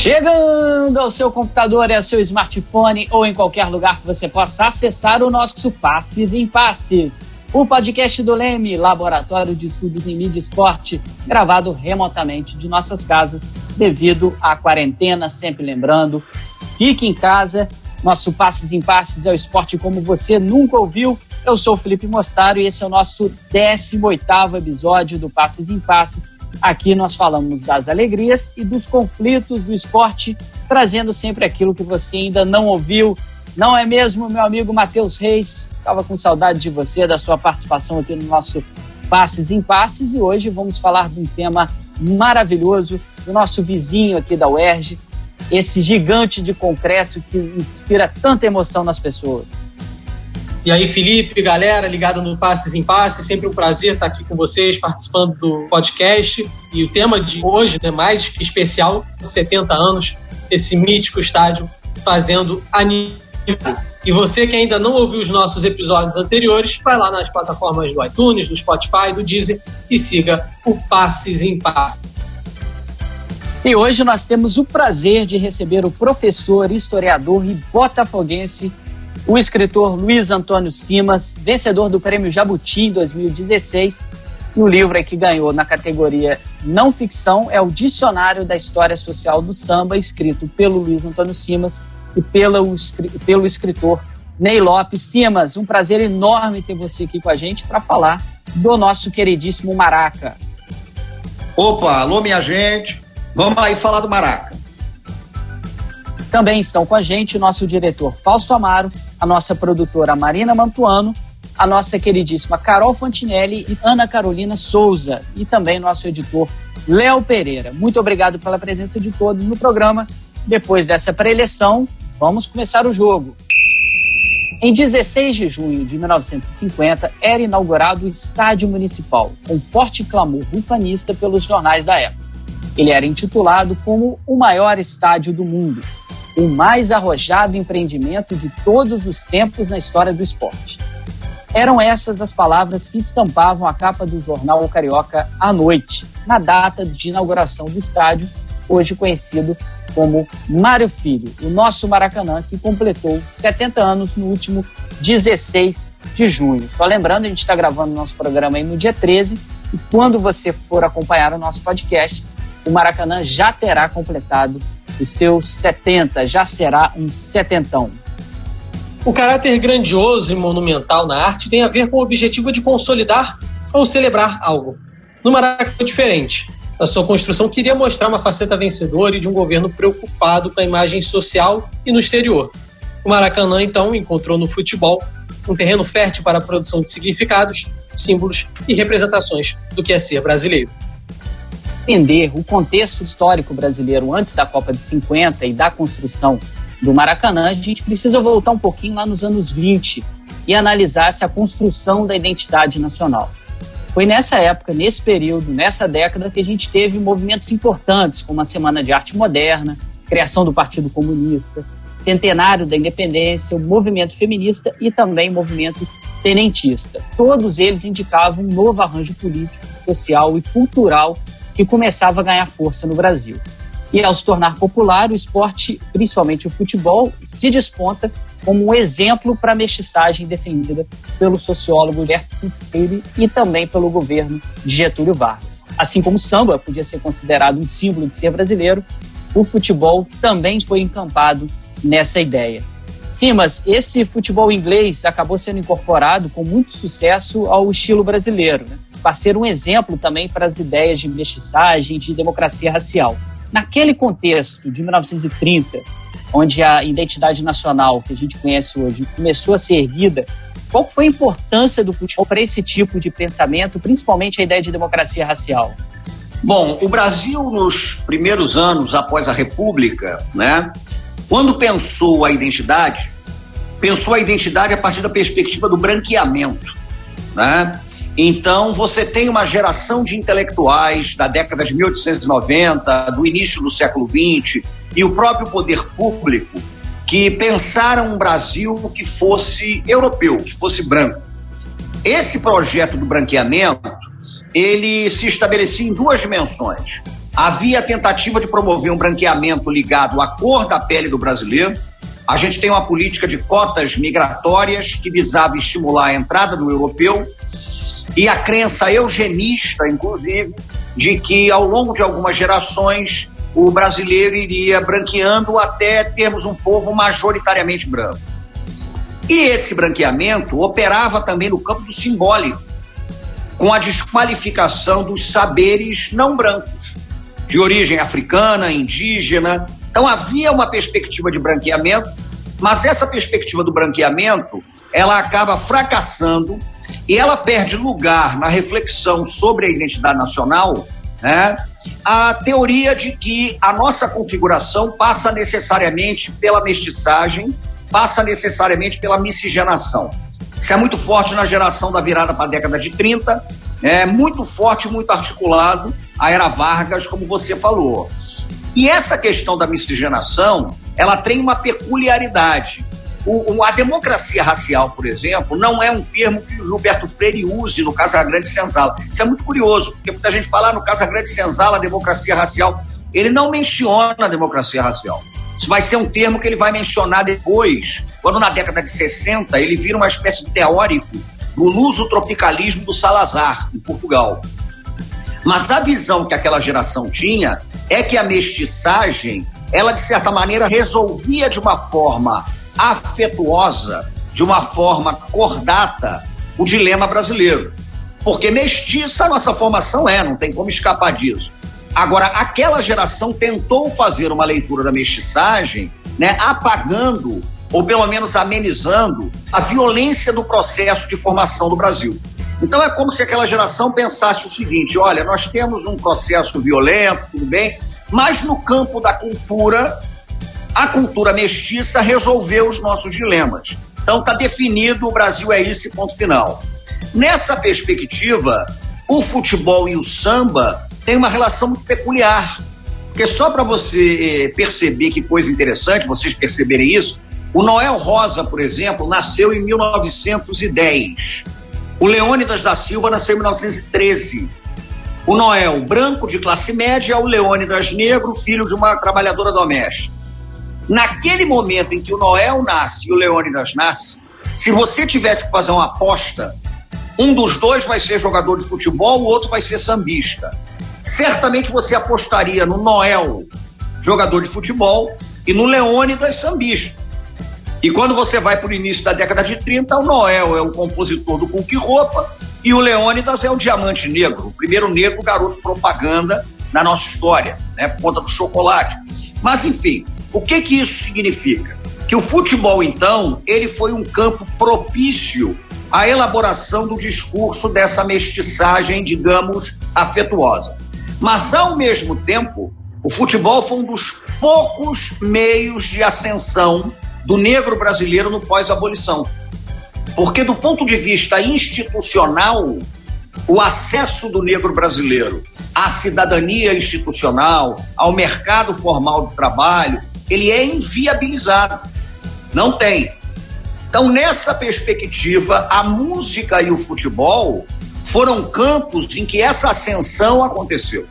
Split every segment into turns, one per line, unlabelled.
Chegando ao seu computador e ao seu smartphone ou em qualquer lugar que você possa acessar o nosso Passes em Passes, o podcast do Leme, Laboratório de Estudos em Mídia e Esporte, gravado remotamente de nossas casas devido à quarentena, sempre lembrando, fique em casa, nosso Passes em Passes é o esporte como você nunca ouviu. Eu sou o Felipe Mostaro e esse é o nosso 18º episódio do Passes em Passes, Aqui nós falamos das alegrias e dos conflitos do esporte, trazendo sempre aquilo que você ainda não ouviu. Não é mesmo, meu amigo Matheus Reis? Estava com saudade de você, da sua participação aqui no nosso Passes em Passes e hoje vamos falar de um tema maravilhoso do nosso vizinho aqui da UERJ, esse gigante de concreto que inspira tanta emoção nas pessoas.
E aí, Felipe, galera, ligado no Passes em Passes, sempre um prazer estar aqui com vocês, participando do podcast. E o tema de hoje é mais especial, 70 anos, esse mítico estádio fazendo aniversário. E você que ainda não ouviu os nossos episódios anteriores, vai lá nas plataformas do iTunes, do Spotify, do Deezer e siga o Passes em Passes.
E hoje nós temos o prazer de receber o professor, historiador e botafoguense o escritor Luiz Antônio Simas, vencedor do Prêmio Jabuti em 2016. E o livro que ganhou na categoria não ficção é o Dicionário da História Social do Samba, escrito pelo Luiz Antônio Simas e pelo, pelo escritor Ney Lopes. Simas, um prazer enorme ter você aqui com a gente para falar do nosso queridíssimo Maraca.
Opa, alô minha gente, vamos aí falar do Maraca.
Também estão com a gente o nosso diretor Fausto Amaro, a nossa produtora Marina Mantuano, a nossa queridíssima Carol Fantinelli e Ana Carolina Souza, e também nosso editor Léo Pereira. Muito obrigado pela presença de todos no programa. Depois dessa preleção, vamos começar o jogo. Em 16 de junho de 1950, era inaugurado o Estádio Municipal, com forte clamor bufanista pelos jornais da época. Ele era intitulado como o maior estádio do mundo o mais arrojado empreendimento de todos os tempos na história do esporte. Eram essas as palavras que estampavam a capa do jornal o Carioca à noite, na data de inauguração do estádio, hoje conhecido como Mário Filho, o nosso Maracanã, que completou 70 anos no último 16 de junho. Só lembrando, a gente está gravando nosso programa aí no dia 13, e quando você for acompanhar o nosso podcast, o Maracanã já terá completado os seus 70, já será um setentão.
O caráter grandioso e monumental na arte tem a ver com o objetivo de consolidar ou celebrar algo. No Maracanã é diferente. A sua construção queria mostrar uma faceta vencedora e de um governo preocupado com a imagem social e no exterior. O Maracanã, então, encontrou no futebol um terreno fértil para a produção de significados, símbolos e representações do que é ser brasileiro
entender o contexto histórico brasileiro antes da Copa de 50 e da construção do Maracanã, a gente precisa voltar um pouquinho lá nos anos 20 e analisar essa construção da identidade nacional. Foi nessa época, nesse período, nessa década, que a gente teve movimentos importantes, como a Semana de Arte Moderna, criação do Partido Comunista, centenário da independência, o movimento feminista e também o movimento tenentista. Todos eles indicavam um novo arranjo político, social e cultural que começava a ganhar força no Brasil. E ao se tornar popular, o esporte, principalmente o futebol, se desponta como um exemplo para a mestiçagem defendida pelo sociólogo Gertrude Freire e também pelo governo de Getúlio Vargas. Assim como o samba podia ser considerado um símbolo de ser brasileiro, o futebol também foi encampado nessa ideia. Sim, mas esse futebol inglês acabou sendo incorporado com muito sucesso ao estilo brasileiro. Né? Para ser um exemplo também para as ideias de mestiçagem, de democracia racial. Naquele contexto de 1930, onde a identidade nacional que a gente conhece hoje começou a ser erguida, qual foi a importância do futebol para esse tipo de pensamento, principalmente a ideia de democracia racial?
Bom, o Brasil nos primeiros anos após a República, né, quando pensou a identidade, pensou a identidade a partir da perspectiva do branqueamento, né? Então, você tem uma geração de intelectuais da década de 1890, do início do século XX, e o próprio poder público que pensaram um Brasil que fosse europeu, que fosse branco. Esse projeto do branqueamento, ele se estabelecia em duas dimensões. Havia a tentativa de promover um branqueamento ligado à cor da pele do brasileiro. A gente tem uma política de cotas migratórias que visava estimular a entrada do europeu e a crença eugenista, inclusive, de que ao longo de algumas gerações o brasileiro iria branqueando até termos um povo majoritariamente branco. E esse branqueamento operava também no campo do simbólico, com a desqualificação dos saberes não brancos, de origem africana, indígena. Então havia uma perspectiva de branqueamento, mas essa perspectiva do branqueamento, ela acaba fracassando e ela perde lugar na reflexão sobre a identidade nacional, né? A teoria de que a nossa configuração passa necessariamente pela mestiçagem, passa necessariamente pela miscigenação. Isso é muito forte na geração da virada para a década de 30, é muito forte, muito articulado a era Vargas, como você falou. E essa questão da miscigenação, ela tem uma peculiaridade. O, a democracia racial, por exemplo, não é um termo que o Gilberto Freire use no Casagrande Senzala. Isso é muito curioso, porque muita gente fala ah, no Casagrande Senzala democracia racial. Ele não menciona a democracia racial. Isso vai ser um termo que ele vai mencionar depois, quando na década de 60 ele vira uma espécie de teórico do luso-tropicalismo do Salazar, em Portugal. Mas a visão que aquela geração tinha é que a mestiçagem, ela de certa maneira resolvia de uma forma afetuosa, de uma forma cordata, o dilema brasileiro. Porque mestiça a nossa formação é, não tem como escapar disso. Agora, aquela geração tentou fazer uma leitura da mestiçagem, né, apagando ou pelo menos amenizando a violência do processo de formação do Brasil. Então é como se aquela geração pensasse o seguinte: olha, nós temos um processo violento, tudo bem, mas no campo da cultura a cultura mestiça resolveu os nossos dilemas. Então está definido, o Brasil é esse ponto final. Nessa perspectiva, o futebol e o samba têm uma relação muito peculiar. Porque só para você eh, perceber que coisa interessante, vocês perceberem isso, o Noel Rosa, por exemplo, nasceu em 1910. O Leônidas da Silva nasceu em 1913. O Noel, branco de classe média, o Leônidas negro, filho de uma trabalhadora doméstica. Naquele momento em que o Noel nasce e o Leônidas nasce, se você tivesse que fazer uma aposta, um dos dois vai ser jogador de futebol, o outro vai ser sambista. Certamente você apostaria no Noel, jogador de futebol, e no Leônidas, sambista. E quando você vai para o início da década de 30, o Noel é o compositor do Cook Roupa e o Leônidas é o Diamante Negro, o primeiro negro garoto propaganda na nossa história, né, por conta do chocolate. Mas, enfim, o que que isso significa? Que o futebol, então, ele foi um campo propício à elaboração do discurso dessa mestiçagem, digamos, afetuosa. Mas, ao mesmo tempo, o futebol foi um dos poucos meios de ascensão do negro brasileiro no pós-abolição. Porque, do ponto de vista institucional, o acesso do negro brasileiro à cidadania institucional, ao mercado formal de trabalho, ele é inviabilizado. Não tem. Então, nessa perspectiva, a música e o futebol foram campos em que essa ascensão aconteceu.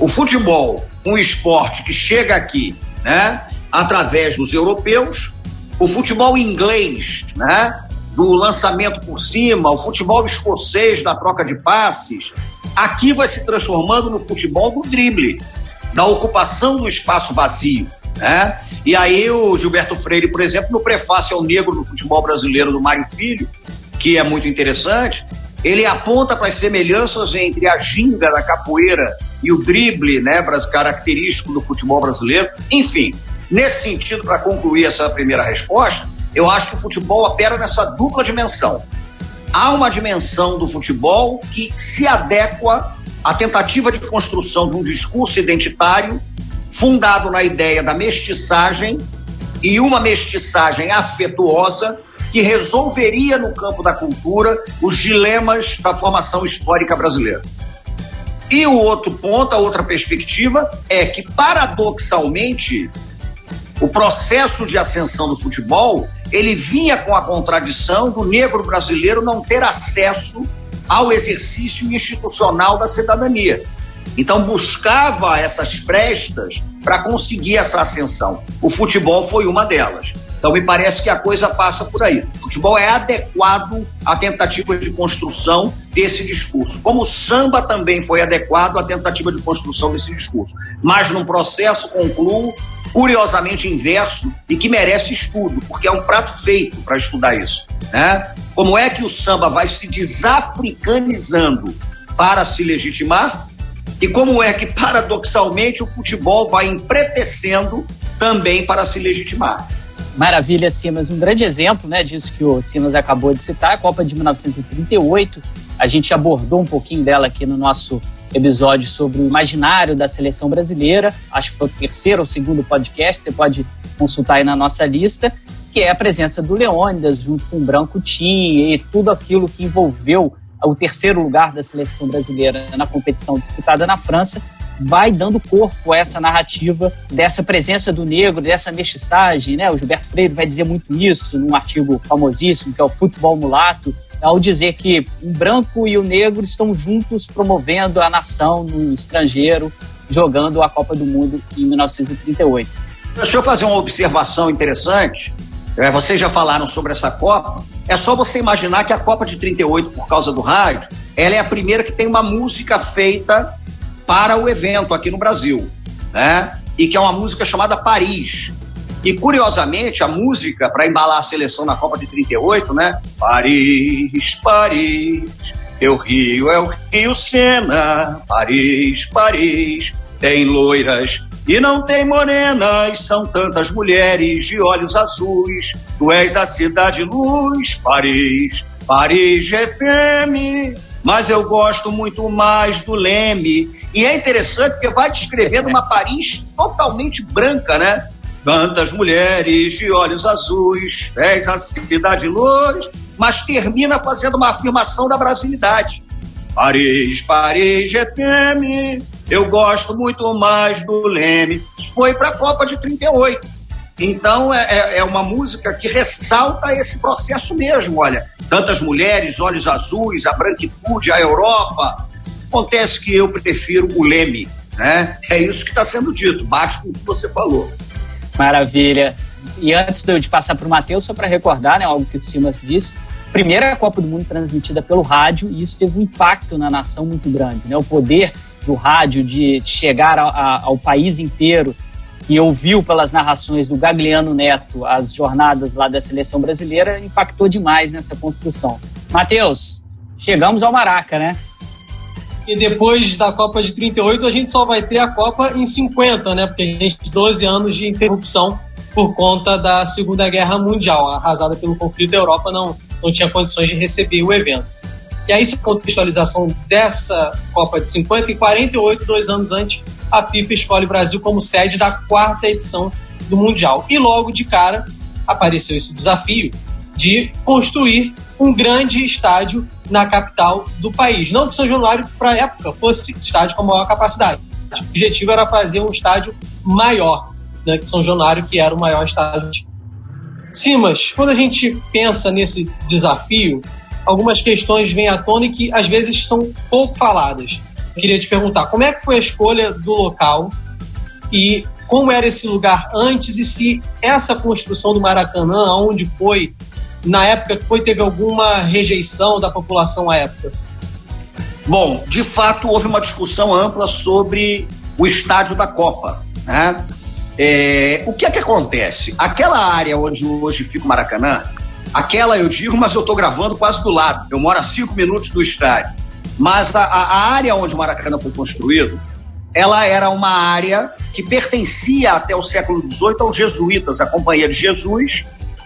O futebol, um esporte que chega aqui, né, através dos europeus, o futebol inglês, né, do lançamento por cima, o futebol escocês da troca de passes, aqui vai se transformando no futebol do drible, da ocupação do espaço vazio. Né? E aí o Gilberto Freire, por exemplo, no prefácio ao negro no futebol brasileiro do Mário Filho, que é muito interessante, ele aponta para as semelhanças entre a ginga da capoeira e o drible, né, característico do futebol brasileiro. Enfim, nesse sentido, para concluir essa primeira resposta, eu acho que o futebol opera nessa dupla dimensão. Há uma dimensão do futebol que se adequa à tentativa de construção de um discurso identitário fundado na ideia da mestiçagem e uma mestiçagem afetuosa que resolveria no campo da cultura os dilemas da formação histórica brasileira. E o outro ponto, a outra perspectiva, é que, paradoxalmente, o processo de ascensão do futebol ele vinha com a contradição do negro brasileiro não ter acesso ao exercício institucional da cidadania. Então buscava essas frestas para conseguir essa ascensão. O futebol foi uma delas. Então me parece que a coisa passa por aí. O futebol é adequado à tentativa de construção desse discurso. Como o samba também foi adequado à tentativa de construção desse discurso. Mas num processo, concluo, curiosamente inverso e que merece estudo, porque é um prato feito para estudar isso. Né? Como é que o samba vai se desafricanizando para se legitimar? E como é que, paradoxalmente, o futebol vai empretecendo também para se legitimar?
Maravilha, Simas. Um grande exemplo né, disso que o Simas acabou de citar, a Copa de 1938. A gente abordou um pouquinho dela aqui no nosso episódio sobre o imaginário da seleção brasileira. Acho que foi o terceiro ou segundo podcast, você pode consultar aí na nossa lista, que é a presença do Leônidas junto com o Branco Tim e tudo aquilo que envolveu o terceiro lugar da seleção brasileira na competição disputada na França vai dando corpo a essa narrativa dessa presença do negro, dessa mestiçagem, né? O Gilberto Freire vai dizer muito isso num artigo famosíssimo que é o Futebol Mulato, ao dizer que o branco e o negro estão juntos promovendo a nação no estrangeiro, jogando a Copa do Mundo em 1938.
Deixa eu fazer uma observação interessante. É, vocês já falaram sobre essa Copa. É só você imaginar que a Copa de 38, por causa do rádio, ela é a primeira que tem uma música feita para o evento aqui no Brasil, né? E que é uma música chamada Paris. E curiosamente, a música para embalar a seleção na Copa de 38, né? Paris, Paris, teu Rio é o Rio Sena, Paris, Paris, tem loiras e não tem morenas, são tantas mulheres de olhos azuis. Tu és a cidade luz, Paris, Paris GPM. Mas eu gosto muito mais do Leme, e é interessante porque vai descrevendo uma Paris totalmente branca, né? Tantas mulheres de olhos azuis, és a cidade luz, mas termina fazendo uma afirmação da brasilidade. Paris, Paris, GTM, eu gosto muito mais do Leme. Isso foi para a Copa de 38. Então é, é, é, uma música que ressalta esse processo mesmo. Olha, tantas mulheres, olhos azuis, a branquitude, a Europa, Acontece que eu prefiro o Leme, né? É isso que está sendo dito, com o que você falou.
Maravilha. E antes de passar para o Matheus, só para recordar, né, algo que o Simas disse, primeira Copa do Mundo transmitida pelo rádio e isso teve um impacto na nação muito grande, né? O poder do rádio de chegar a, a, ao país inteiro e ouviu pelas narrações do Gagliano Neto as jornadas lá da seleção brasileira impactou demais nessa construção. Matheus, chegamos ao Maraca, né?
E depois da Copa de 38, a gente só vai ter a Copa em 50, né? Porque a gente tem 12 anos de interrupção por conta da Segunda Guerra Mundial. Arrasada pelo conflito, a Europa não, não tinha condições de receber o evento. E aí, isso contextualização dessa Copa de 50 e 48, dois anos antes, a FIFA escolhe o Brasil como sede da quarta edição do Mundial. E logo de cara apareceu esse desafio de construir um grande estádio na capital do país. Não que São Januário, para a época, fosse estádio com maior capacidade. O objetivo era fazer um estádio maior né, que São Januário, que era o maior estádio. Simas, quando a gente pensa nesse desafio, algumas questões vêm à tona e que às vezes são pouco faladas. Eu queria te perguntar, como é que foi a escolha do local e como era esse lugar antes e se essa construção do Maracanã, onde foi, na época que foi, teve alguma rejeição da população à época?
Bom, de fato houve uma discussão ampla sobre o estádio da Copa. Né? É, o que é que acontece? Aquela área onde hoje fica o Maracanã, aquela eu digo, mas eu estou gravando quase do lado. Eu moro a cinco minutos do estádio. Mas a, a área onde o Maracanã foi construído, ela era uma área que pertencia até o século XVIII aos jesuítas, a Companhia de Jesus,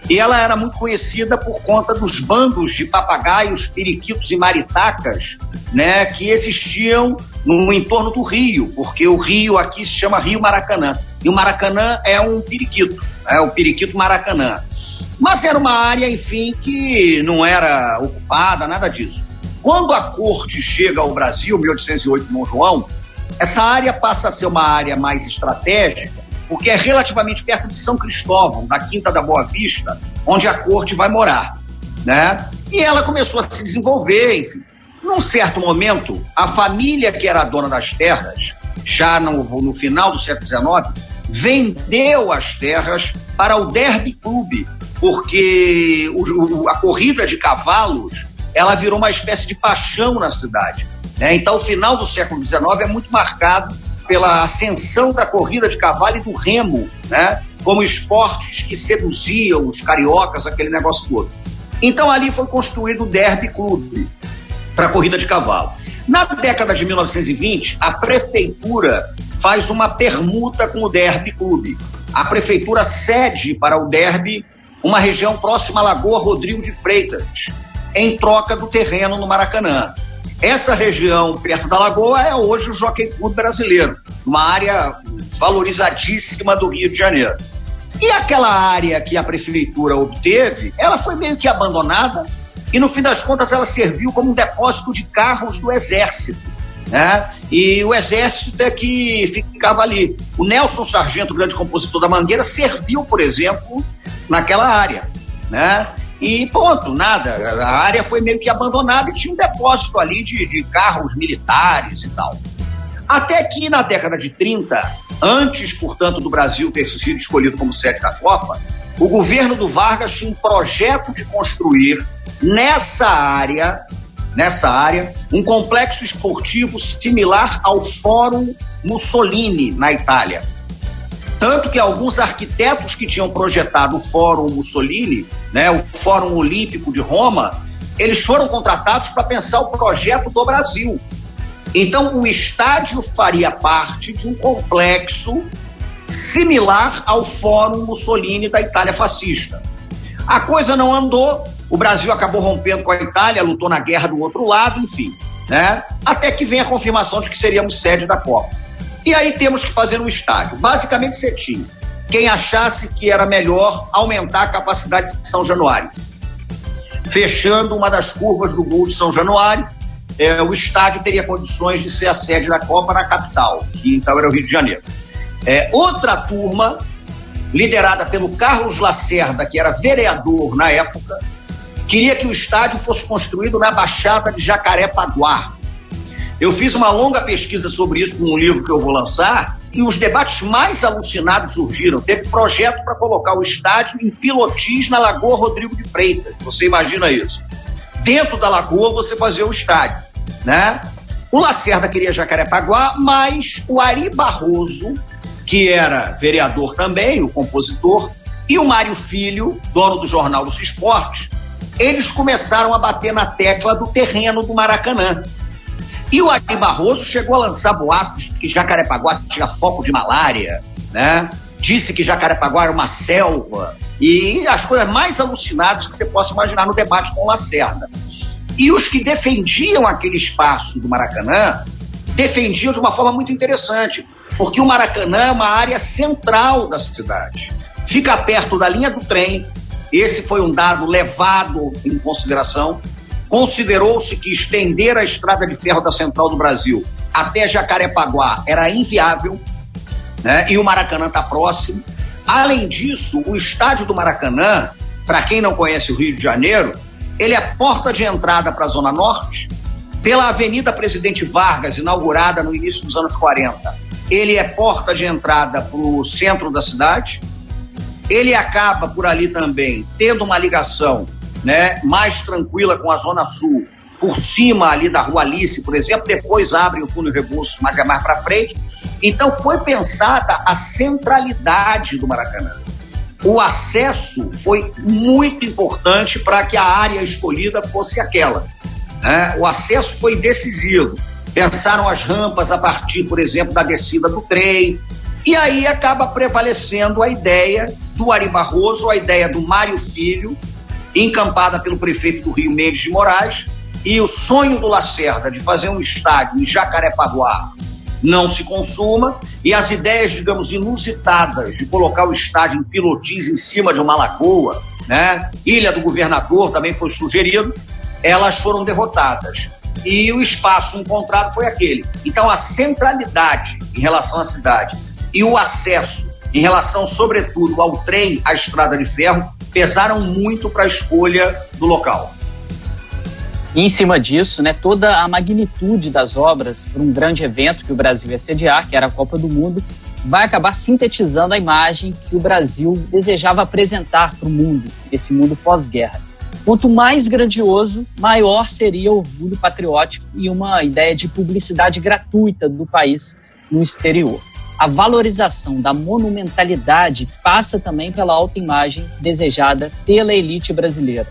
e ela era muito conhecida por conta dos bandos de papagaios, periquitos e maritacas, né, que existiam no entorno do rio, porque o rio aqui se chama Rio Maracanã. E o Maracanã é um periquito, é o periquito Maracanã. Mas era uma área, enfim, que não era ocupada, nada disso. Quando a corte chega ao Brasil, 1808, Dom João, essa área passa a ser uma área mais estratégica porque é relativamente perto de São Cristóvão, da Quinta da Boa Vista, onde a corte vai morar, né? E ela começou a se desenvolver, enfim. Num certo momento, a família que era dona das terras, já no, no final do século XIX, vendeu as terras para o Derby Clube, porque o, a corrida de cavalos ela virou uma espécie de paixão na cidade. Né? Então, o final do século XIX é muito marcado pela ascensão da corrida de cavalo e do remo, né? como esportes que seduziam os cariocas, aquele negócio todo. Então, ali foi construído o Derby Clube para corrida de cavalo. Na década de 1920, a prefeitura faz uma permuta com o Derby Clube. A prefeitura cede para o Derby uma região próxima à Lagoa Rodrigo de Freitas, em troca do terreno no Maracanã. Essa região perto da Lagoa é hoje o Jockey Club brasileiro, uma área valorizadíssima do Rio de Janeiro. E aquela área que a prefeitura obteve, ela foi meio que abandonada e no fim das contas ela serviu como um depósito de carros do exército. Né? E o exército é que ficava ali. O Nelson Sargento, grande compositor da Mangueira, serviu, por exemplo, naquela área. Né? E ponto, nada. A área foi meio que abandonada e tinha um depósito ali de, de carros militares e tal. Até que na década de 30, antes, portanto, do Brasil ter sido escolhido como sede da Copa, o governo do Vargas tinha um projeto de construir nessa área, nessa área, um complexo esportivo similar ao Fórum Mussolini na Itália. Tanto que alguns arquitetos que tinham projetado o Fórum Mussolini, né, o Fórum Olímpico de Roma, eles foram contratados para pensar o projeto do Brasil. Então, o estádio faria parte de um complexo similar ao Fórum Mussolini da Itália fascista. A coisa não andou, o Brasil acabou rompendo com a Itália, lutou na guerra do outro lado, enfim, né? Até que vem a confirmação de que seríamos sede da Copa. E aí temos que fazer um estádio. Basicamente, você tinha quem achasse que era melhor aumentar a capacidade de São Januário. Fechando uma das curvas do gol de São Januário, é, o estádio teria condições de ser a sede da Copa na capital, que então era o Rio de Janeiro. É, outra turma, liderada pelo Carlos Lacerda, que era vereador na época, queria que o estádio fosse construído na Baixada de Jacarepaguá, eu fiz uma longa pesquisa sobre isso com um livro que eu vou lançar e os debates mais alucinados surgiram. Teve projeto para colocar o estádio em Pilotis na Lagoa Rodrigo de Freitas. Você imagina isso? Dentro da lagoa você fazia o estádio, né? O Lacerda queria Jacarepaguá, mas o Ari Barroso, que era vereador também, o compositor, e o Mário Filho, dono do Jornal dos Esportes, eles começaram a bater na tecla do terreno do Maracanã. E o Ari Barroso chegou a lançar boatos que Jacarepaguá tinha foco de malária, né? Disse que Jacarepaguá era uma selva e as coisas mais alucinadas que você possa imaginar no debate com Lacerda. E os que defendiam aquele espaço do Maracanã defendiam de uma forma muito interessante, porque o Maracanã é uma área central da cidade. Fica perto da linha do trem, esse foi um dado levado em consideração Considerou-se que estender a estrada de ferro da Central do Brasil até Jacarepaguá era inviável, né? e o Maracanã está próximo. Além disso, o estádio do Maracanã, para quem não conhece o Rio de Janeiro, ele é porta de entrada para a Zona Norte, pela Avenida Presidente Vargas, inaugurada no início dos anos 40. Ele é porta de entrada para o centro da cidade. Ele acaba por ali também tendo uma ligação né, mais tranquila com a Zona Sul, por cima ali da Rua Alice, por exemplo, depois abre o túnel Rebouças, mas é mais para frente. Então foi pensada a centralidade do Maracanã. O acesso foi muito importante para que a área escolhida fosse aquela. Né? O acesso foi decisivo. Pensaram as rampas a partir, por exemplo, da descida do trem. E aí acaba prevalecendo a ideia do Ari Barroso, a ideia do Mário Filho, encampada pelo prefeito do Rio Mendes de Moraes, e o sonho do Lacerda de fazer um estádio em Jacarepaguá não se consuma, e as ideias, digamos, inusitadas de colocar o estádio em Pilotis em cima de uma lagoa, né? Ilha do Governador também foi sugerido, elas foram derrotadas. E o espaço encontrado foi aquele. Então, a centralidade em relação à cidade e o acesso em relação, sobretudo, ao trem, à estrada de ferro, pesaram muito para a escolha do local.
E em cima disso, né, toda a magnitude das obras para um grande evento que o Brasil ia sediar, que era a Copa do Mundo, vai acabar sintetizando a imagem que o Brasil desejava apresentar para o mundo, esse mundo pós-guerra. Quanto mais grandioso, maior seria o orgulho patriótico e uma ideia de publicidade gratuita do país no exterior. A valorização da monumentalidade passa também pela autoimagem desejada pela elite brasileira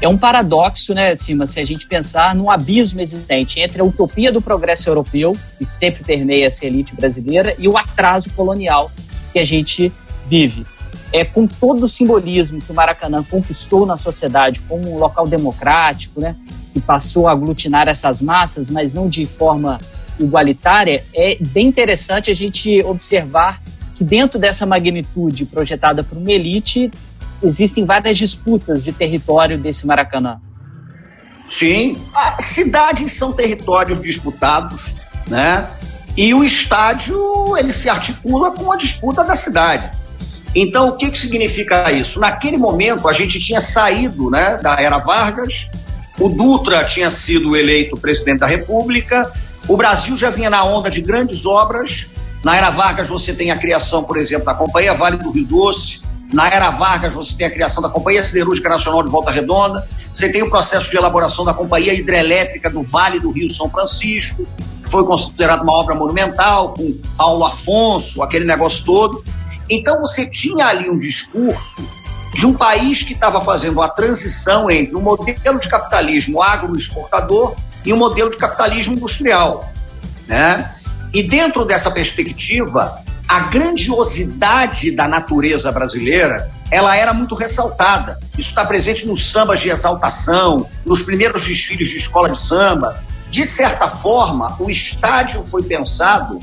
é um paradoxo, né, Cima, se a gente pensar num abismo existente entre a utopia do progresso europeu, que sempre permeia essa elite brasileira, e o atraso colonial que a gente vive. É, com todo o simbolismo que o Maracanã conquistou na sociedade como um local democrático, né, que passou a aglutinar essas massas, mas não de forma igualitária, é bem interessante a gente observar que dentro dessa magnitude projetada por uma elite existem várias disputas de território desse Maracanã.
Sim, cidades são territórios disputados, né? E o estádio ele se articula com a disputa da cidade. Então, o que, que significa isso? Naquele momento, a gente tinha saído né, da era Vargas, o Dutra tinha sido eleito presidente da República, o Brasil já vinha na onda de grandes obras. Na era Vargas, você tem a criação, por exemplo, da Companhia Vale do Rio Doce, na era Vargas, você tem a criação da Companhia Siderúrgica Nacional de Volta Redonda, você tem o processo de elaboração da Companhia Hidrelétrica do Vale do Rio São Francisco, que foi considerado uma obra monumental, com Paulo Afonso, aquele negócio todo. Então você tinha ali um discurso de um país que estava fazendo a transição entre um modelo de capitalismo agroexportador e um modelo de capitalismo industrial. Né? E dentro dessa perspectiva, a grandiosidade da natureza brasileira ela era muito ressaltada. Isso está presente nos sambas de exaltação, nos primeiros desfiles de escola de samba. De certa forma, o estádio foi pensado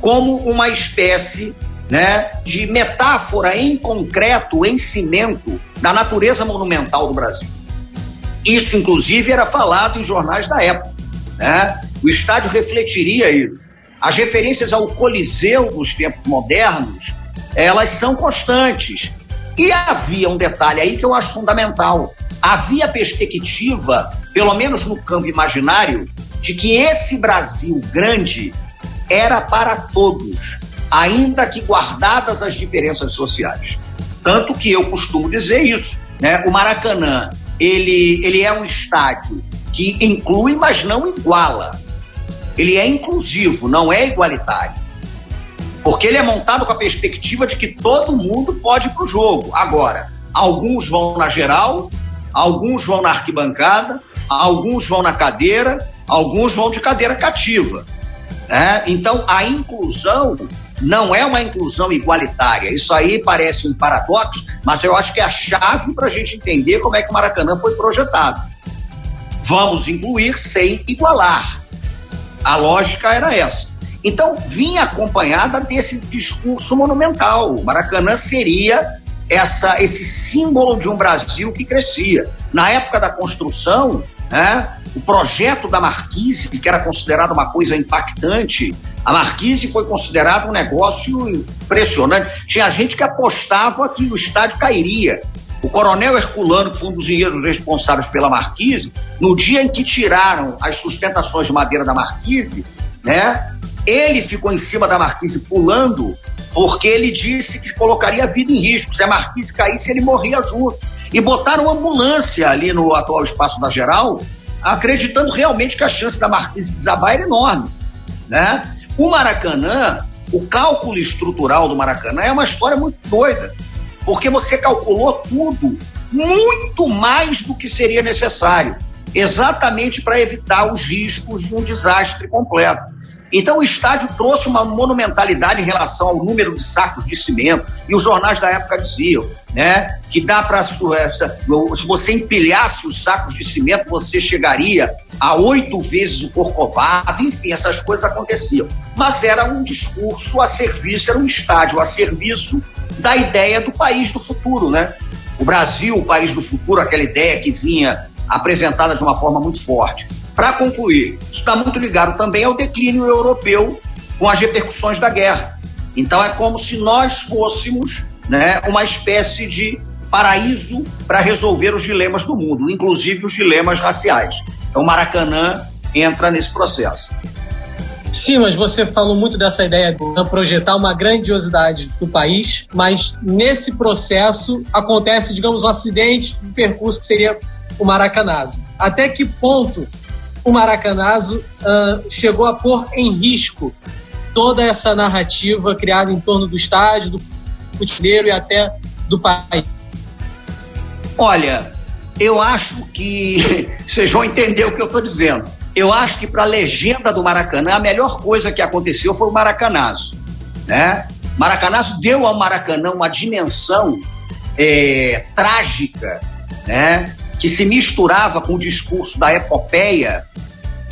como uma espécie né, de metáfora em concreto, em cimento, da natureza monumental do Brasil. Isso, inclusive, era falado em jornais da época. Né? O estádio refletiria isso. As referências ao Coliseu dos tempos modernos, elas são constantes. E havia um detalhe aí que eu acho fundamental. Havia perspectiva, pelo menos no campo imaginário, de que esse Brasil grande era para todos, ainda que guardadas as diferenças sociais. Tanto que eu costumo dizer isso, né? O Maracanã, ele, ele é um estádio que inclui, mas não iguala ele é inclusivo, não é igualitário. Porque ele é montado com a perspectiva de que todo mundo pode ir para o jogo. Agora, alguns vão na geral, alguns vão na arquibancada, alguns vão na cadeira, alguns vão de cadeira cativa. Né? Então, a inclusão não é uma inclusão igualitária. Isso aí parece um paradoxo, mas eu acho que é a chave para a gente entender como é que o Maracanã foi projetado. Vamos incluir sem igualar. A lógica era essa. Então, vinha acompanhada desse discurso monumental. O Maracanã seria essa, esse símbolo de um Brasil que crescia. Na época da construção, né, o projeto da Marquise, que era considerado uma coisa impactante, a Marquise foi considerado um negócio impressionante. Tinha gente que apostava que o estádio cairia. O coronel Herculano, que foi um dos engenheiros responsáveis pela Marquise, no dia em que tiraram as sustentações de madeira da Marquise, né, ele ficou em cima da Marquise pulando, porque ele disse que colocaria a vida em risco. Se a Marquise caísse, ele morria junto. E botaram ambulância ali no atual espaço da Geral, acreditando realmente que a chance da Marquise desabar era enorme. Né? O Maracanã, o cálculo estrutural do Maracanã é uma história muito doida porque você calculou tudo muito mais do que seria necessário, exatamente para evitar os riscos de um desastre completo. Então o estádio trouxe uma monumentalidade em relação ao número de sacos de cimento, e os jornais da época diziam, né, que dá para se você empilhasse os sacos de cimento, você chegaria a oito vezes o corcovado, enfim, essas coisas aconteciam. Mas era um discurso a serviço, era um estádio a serviço da ideia do país do futuro, né? O Brasil, o país do futuro, aquela ideia que vinha apresentada de uma forma muito forte. Para concluir, isso está muito ligado também ao declínio europeu com as repercussões da guerra. Então é como se nós fôssemos né, uma espécie de paraíso para resolver os dilemas do mundo, inclusive os dilemas raciais. Então, o Maracanã entra nesse processo.
Sim, mas você falou muito dessa ideia de projetar uma grandiosidade do país, mas nesse processo acontece, digamos, um acidente do percurso que seria o Maracanazo. Até que ponto o Maracanazo uh, chegou a pôr em risco toda essa narrativa criada em torno do estádio, do futebol e até do país?
Olha, eu acho que vocês vão entender o que eu estou dizendo. Eu acho que para a legenda do Maracanã, a melhor coisa que aconteceu foi o Maracanazo. Né? Maracanazo deu ao Maracanã uma dimensão é, trágica, né? Que se misturava com o discurso da epopeia,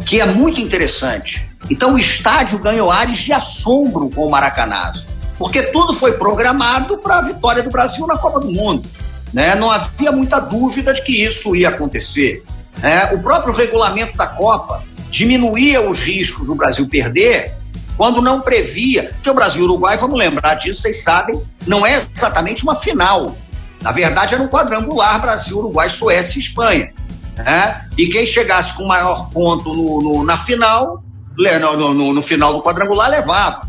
que é muito interessante. Então o estádio ganhou ares de assombro com o Maracanazo, porque tudo foi programado para a vitória do Brasil na Copa do Mundo. Né? Não havia muita dúvida de que isso ia acontecer. Né? O próprio regulamento da Copa diminuía os riscos do Brasil perder quando não previa, que o Brasil e o Uruguai, vamos lembrar disso, vocês sabem, não é exatamente uma final. Na verdade, era um quadrangular Brasil, Uruguai, Suécia e Espanha. Né? E quem chegasse com maior ponto no, no na final, no, no, no, final do quadrangular, levava.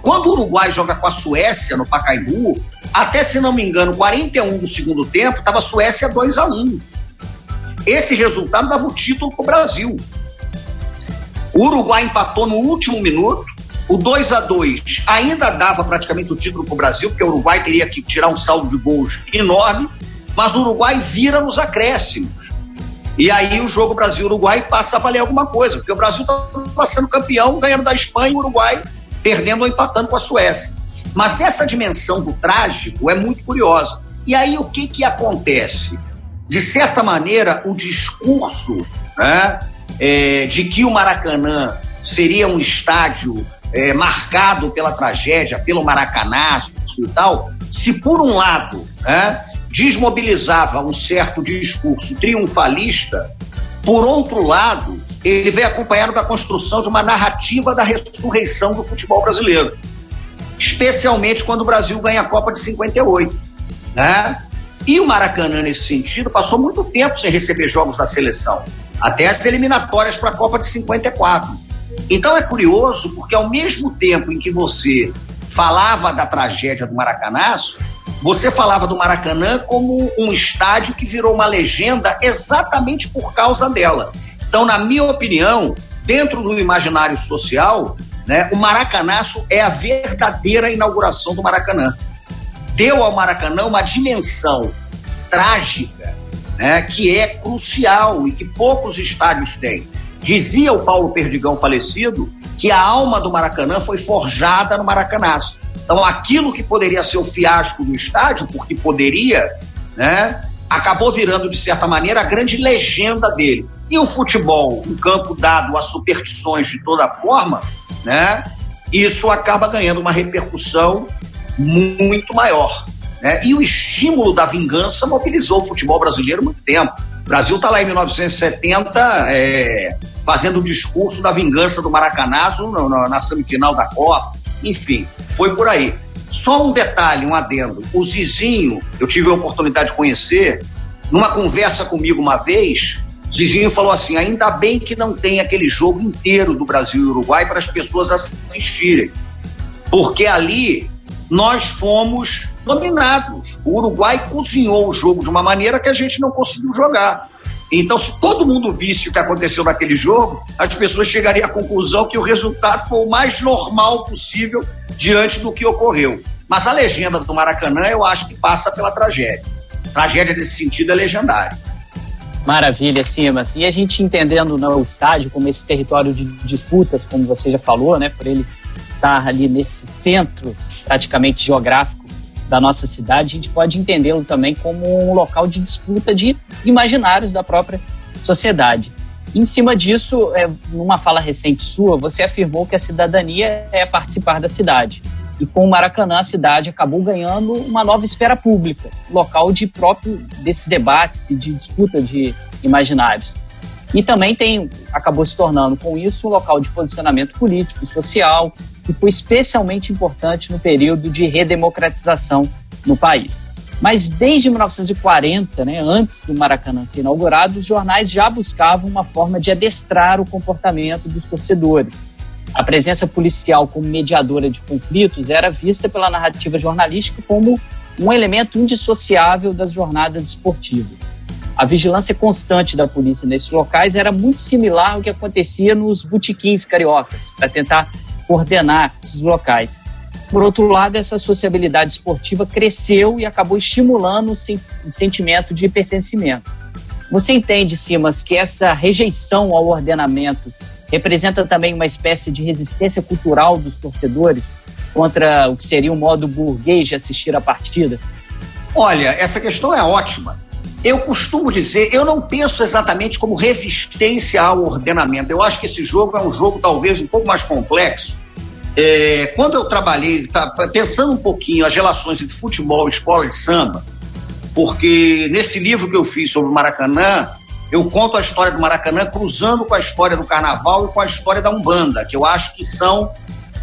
Quando o Uruguai joga com a Suécia no Pacaembu, até se não me engano, 41 do segundo tempo, estava Suécia 2 a 1 Esse resultado dava o título para o Brasil. O Uruguai empatou no último minuto. O 2 a 2 ainda dava praticamente o título para o Brasil, porque o Uruguai teria que tirar um saldo de gols enorme, mas o Uruguai vira nos acréscimos. E aí o jogo Brasil-Uruguai passa a valer alguma coisa, porque o Brasil está sendo campeão, ganhando da Espanha e o Uruguai perdendo ou empatando com a Suécia. Mas essa dimensão do trágico é muito curiosa. E aí o que, que acontece? De certa maneira, o discurso né, é, de que o Maracanã seria um estádio é, marcado pela tragédia, pelo maracanaço e tal, se por um lado né, desmobilizava um certo discurso triunfalista, por outro lado, ele vem acompanhado da construção de uma narrativa da ressurreição do futebol brasileiro especialmente quando o Brasil ganha a Copa de 58. Né? E o Maracanã, nesse sentido, passou muito tempo sem receber jogos da seleção, até as eliminatórias para a Copa de 54. Então é curioso, porque ao mesmo tempo em que você falava da tragédia do Maracanaço, você falava do Maracanã como um estádio que virou uma legenda exatamente por causa dela. Então, na minha opinião, dentro do imaginário social, né? O Maracanaço é a verdadeira inauguração do Maracanã. Deu ao Maracanã uma dimensão trágica né, que é crucial e que poucos estádios têm. Dizia o Paulo Perdigão falecido que a alma do Maracanã foi forjada no Maracanaço. Então, aquilo que poderia ser o fiasco do estádio, porque poderia, né, acabou virando, de certa maneira, a grande legenda dele. E o futebol, um campo dado a superstições de toda forma, né? Isso acaba ganhando uma repercussão muito maior. Né? E o estímulo da vingança mobilizou o futebol brasileiro muito tempo. Brasil está lá em 1970 é, fazendo o discurso da vingança do Maracanazo na, na semifinal da Copa. Enfim, foi por aí. Só um detalhe, um adendo. O Zizinho, eu tive a oportunidade de conhecer, numa conversa comigo uma vez, Zizinho falou assim: ainda bem que não tem aquele jogo inteiro do Brasil e Uruguai para as pessoas assistirem. Porque ali nós fomos dominados. O Uruguai cozinhou o jogo de uma maneira que a gente não conseguiu jogar. Então, se todo mundo visse o que aconteceu naquele jogo, as pessoas chegariam à conclusão que o resultado foi o mais normal possível diante do que ocorreu. Mas a legenda do Maracanã, eu acho que passa pela tragédia. Tragédia nesse sentido é legendária.
Maravilha, Simas. E a gente entendendo né, o estádio como esse território de disputas, como você já falou, né, por ele estar ali nesse centro praticamente geográfico da nossa cidade, a gente pode entendê-lo também como um local de disputa de imaginários da própria sociedade. Em cima disso, é, numa fala recente sua, você afirmou que a cidadania é participar da cidade. E com o Maracanã, a cidade acabou ganhando uma nova esfera pública, local de próprio desses debates e de disputa de imaginários. E também tem, acabou se tornando com isso um local de posicionamento político e social, que foi especialmente importante no período de redemocratização no país. Mas desde 1940, né, antes do Maracanã ser inaugurado, os jornais já buscavam uma forma de adestrar o comportamento dos torcedores. A presença policial como mediadora de conflitos era vista pela narrativa jornalística como um elemento indissociável das jornadas esportivas. A vigilância constante da polícia nesses locais era muito similar ao que acontecia nos botiquins cariocas, para tentar coordenar esses locais. Por outro lado, essa sociabilidade esportiva cresceu e acabou estimulando o sentimento de pertencimento. Você entende, Simas, que essa rejeição ao ordenamento representa também uma espécie de resistência cultural dos torcedores contra o que seria o modo burguês de assistir a partida?
Olha, essa questão é ótima. Eu costumo dizer, eu não penso exatamente como resistência ao ordenamento. Eu acho que esse jogo é um jogo talvez um pouco mais complexo, é, quando eu trabalhei, tá, pensando um pouquinho as relações entre futebol e escola de samba, porque nesse livro que eu fiz sobre o Maracanã, eu conto a história do Maracanã cruzando com a história do Carnaval e com a história da Umbanda, que eu acho que são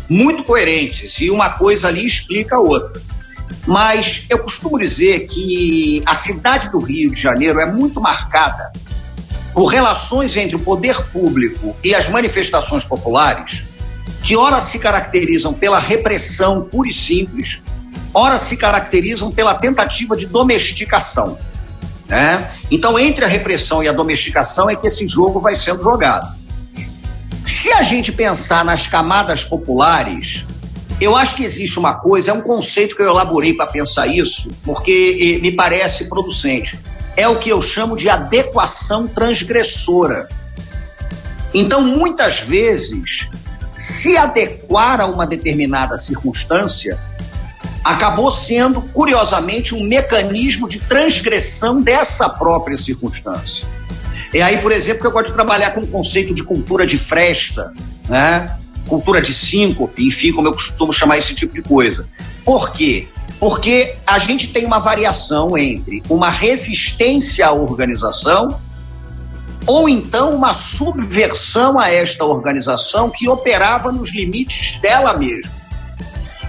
muito coerentes e uma coisa ali explica a outra. Mas eu costumo dizer que a cidade do Rio de Janeiro é muito marcada por relações entre o poder público e as manifestações populares que ora se caracterizam pela repressão pura e simples, ora se caracterizam pela tentativa de domesticação. Né? Então, entre a repressão e a domesticação é que esse jogo vai sendo jogado. Se a gente pensar nas camadas populares, eu acho que existe uma coisa, é um conceito que eu elaborei para pensar isso, porque eh, me parece producente. É o que eu chamo de adequação transgressora. Então, muitas vezes, se adequar a uma determinada circunstância acabou sendo, curiosamente, um mecanismo de transgressão dessa própria circunstância. É aí, por exemplo, que eu gosto de trabalhar com o conceito de cultura de fresta, né? Cultura de síncope, enfim, como eu costumo chamar esse tipo de coisa. Por quê? Porque a gente tem uma variação entre uma resistência à organização ou então uma subversão a esta organização que operava nos limites dela mesma.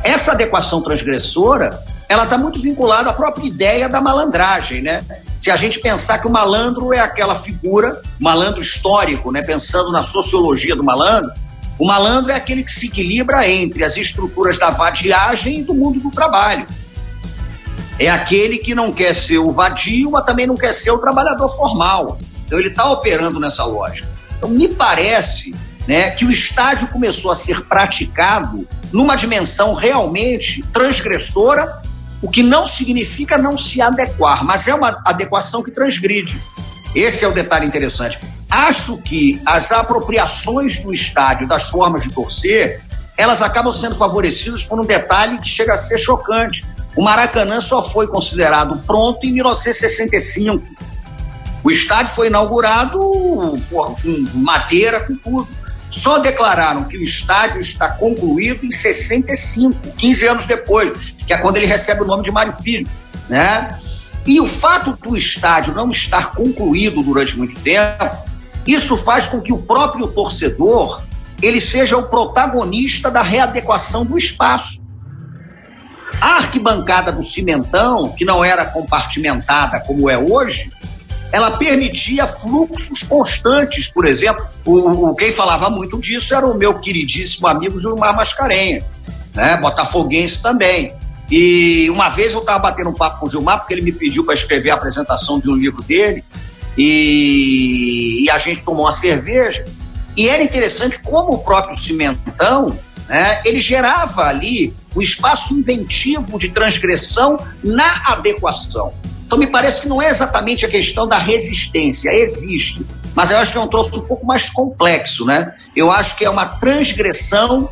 Essa adequação transgressora, ela está muito vinculada à própria ideia da malandragem, né? Se a gente pensar que o malandro é aquela figura, malandro histórico, né? Pensando na sociologia do malandro, o malandro é aquele que se equilibra entre as estruturas da vadiagem e do mundo do trabalho. É aquele que não quer ser o vadio, mas também não quer ser o trabalhador formal. Então ele está operando nessa lógica. Então me parece né, que o estádio começou a ser praticado numa dimensão realmente transgressora, o que não significa não se adequar, mas é uma adequação que transgride. Esse é o detalhe interessante. Acho que as apropriações do estádio, das formas de torcer, elas acabam sendo favorecidas por um detalhe que chega a ser chocante. O Maracanã só foi considerado pronto em 1965. O estádio foi inaugurado com madeira, com tudo. Só declararam que o estádio está concluído em 65, 15 anos depois, que é quando ele recebe o nome de Mário Filho. Né? E o fato do estádio não estar concluído durante muito tempo, isso faz com que o próprio torcedor ele seja o protagonista da readequação do espaço. A arquibancada do cimentão, que não era compartimentada como é hoje, ela permitia fluxos constantes, por exemplo. O, o, quem falava muito disso era o meu queridíssimo amigo Gilmar Mascarenha, né? botafoguense também. E uma vez eu estava batendo um papo com o Gilmar, porque ele me pediu para escrever a apresentação de um livro dele, e, e, a gente tomou uma cerveja. E era interessante como o próprio Cimentão, né, ele gerava ali o espaço inventivo de transgressão na adequação. Então, me parece que não é exatamente a questão da resistência, existe, mas eu acho que é um troço um pouco mais complexo, né? Eu acho que é uma transgressão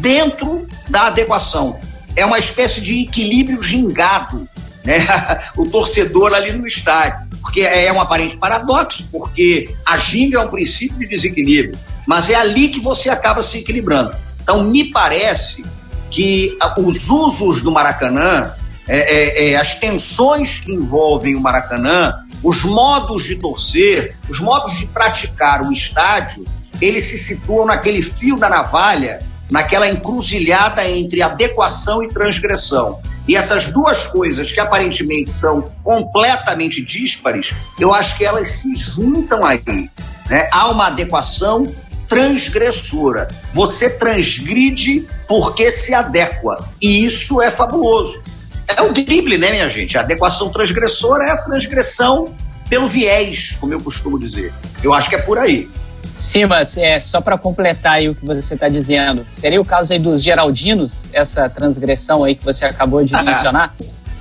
dentro da adequação. É uma espécie de equilíbrio gingado, né? o torcedor ali no estádio. Porque é um aparente paradoxo, porque a ginga é um princípio de desequilíbrio, mas é ali que você acaba se equilibrando. Então, me parece que os usos do Maracanã é, é, é, as tensões que envolvem o Maracanã, os modos de torcer, os modos de praticar o estádio, eles se situam naquele fio da navalha, naquela encruzilhada entre adequação e transgressão. E essas duas coisas, que aparentemente são completamente díspares, eu acho que elas se juntam aí. Né? Há uma adequação transgressora. Você transgride porque se adequa. E isso é fabuloso. É o drible, né, minha gente? A adequação transgressora é a transgressão pelo viés, como eu costumo dizer. Eu acho que é por aí.
Sim, mas é, só para completar aí o que você está dizendo, seria o caso aí dos Geraldinos, essa transgressão aí que você acabou de mencionar?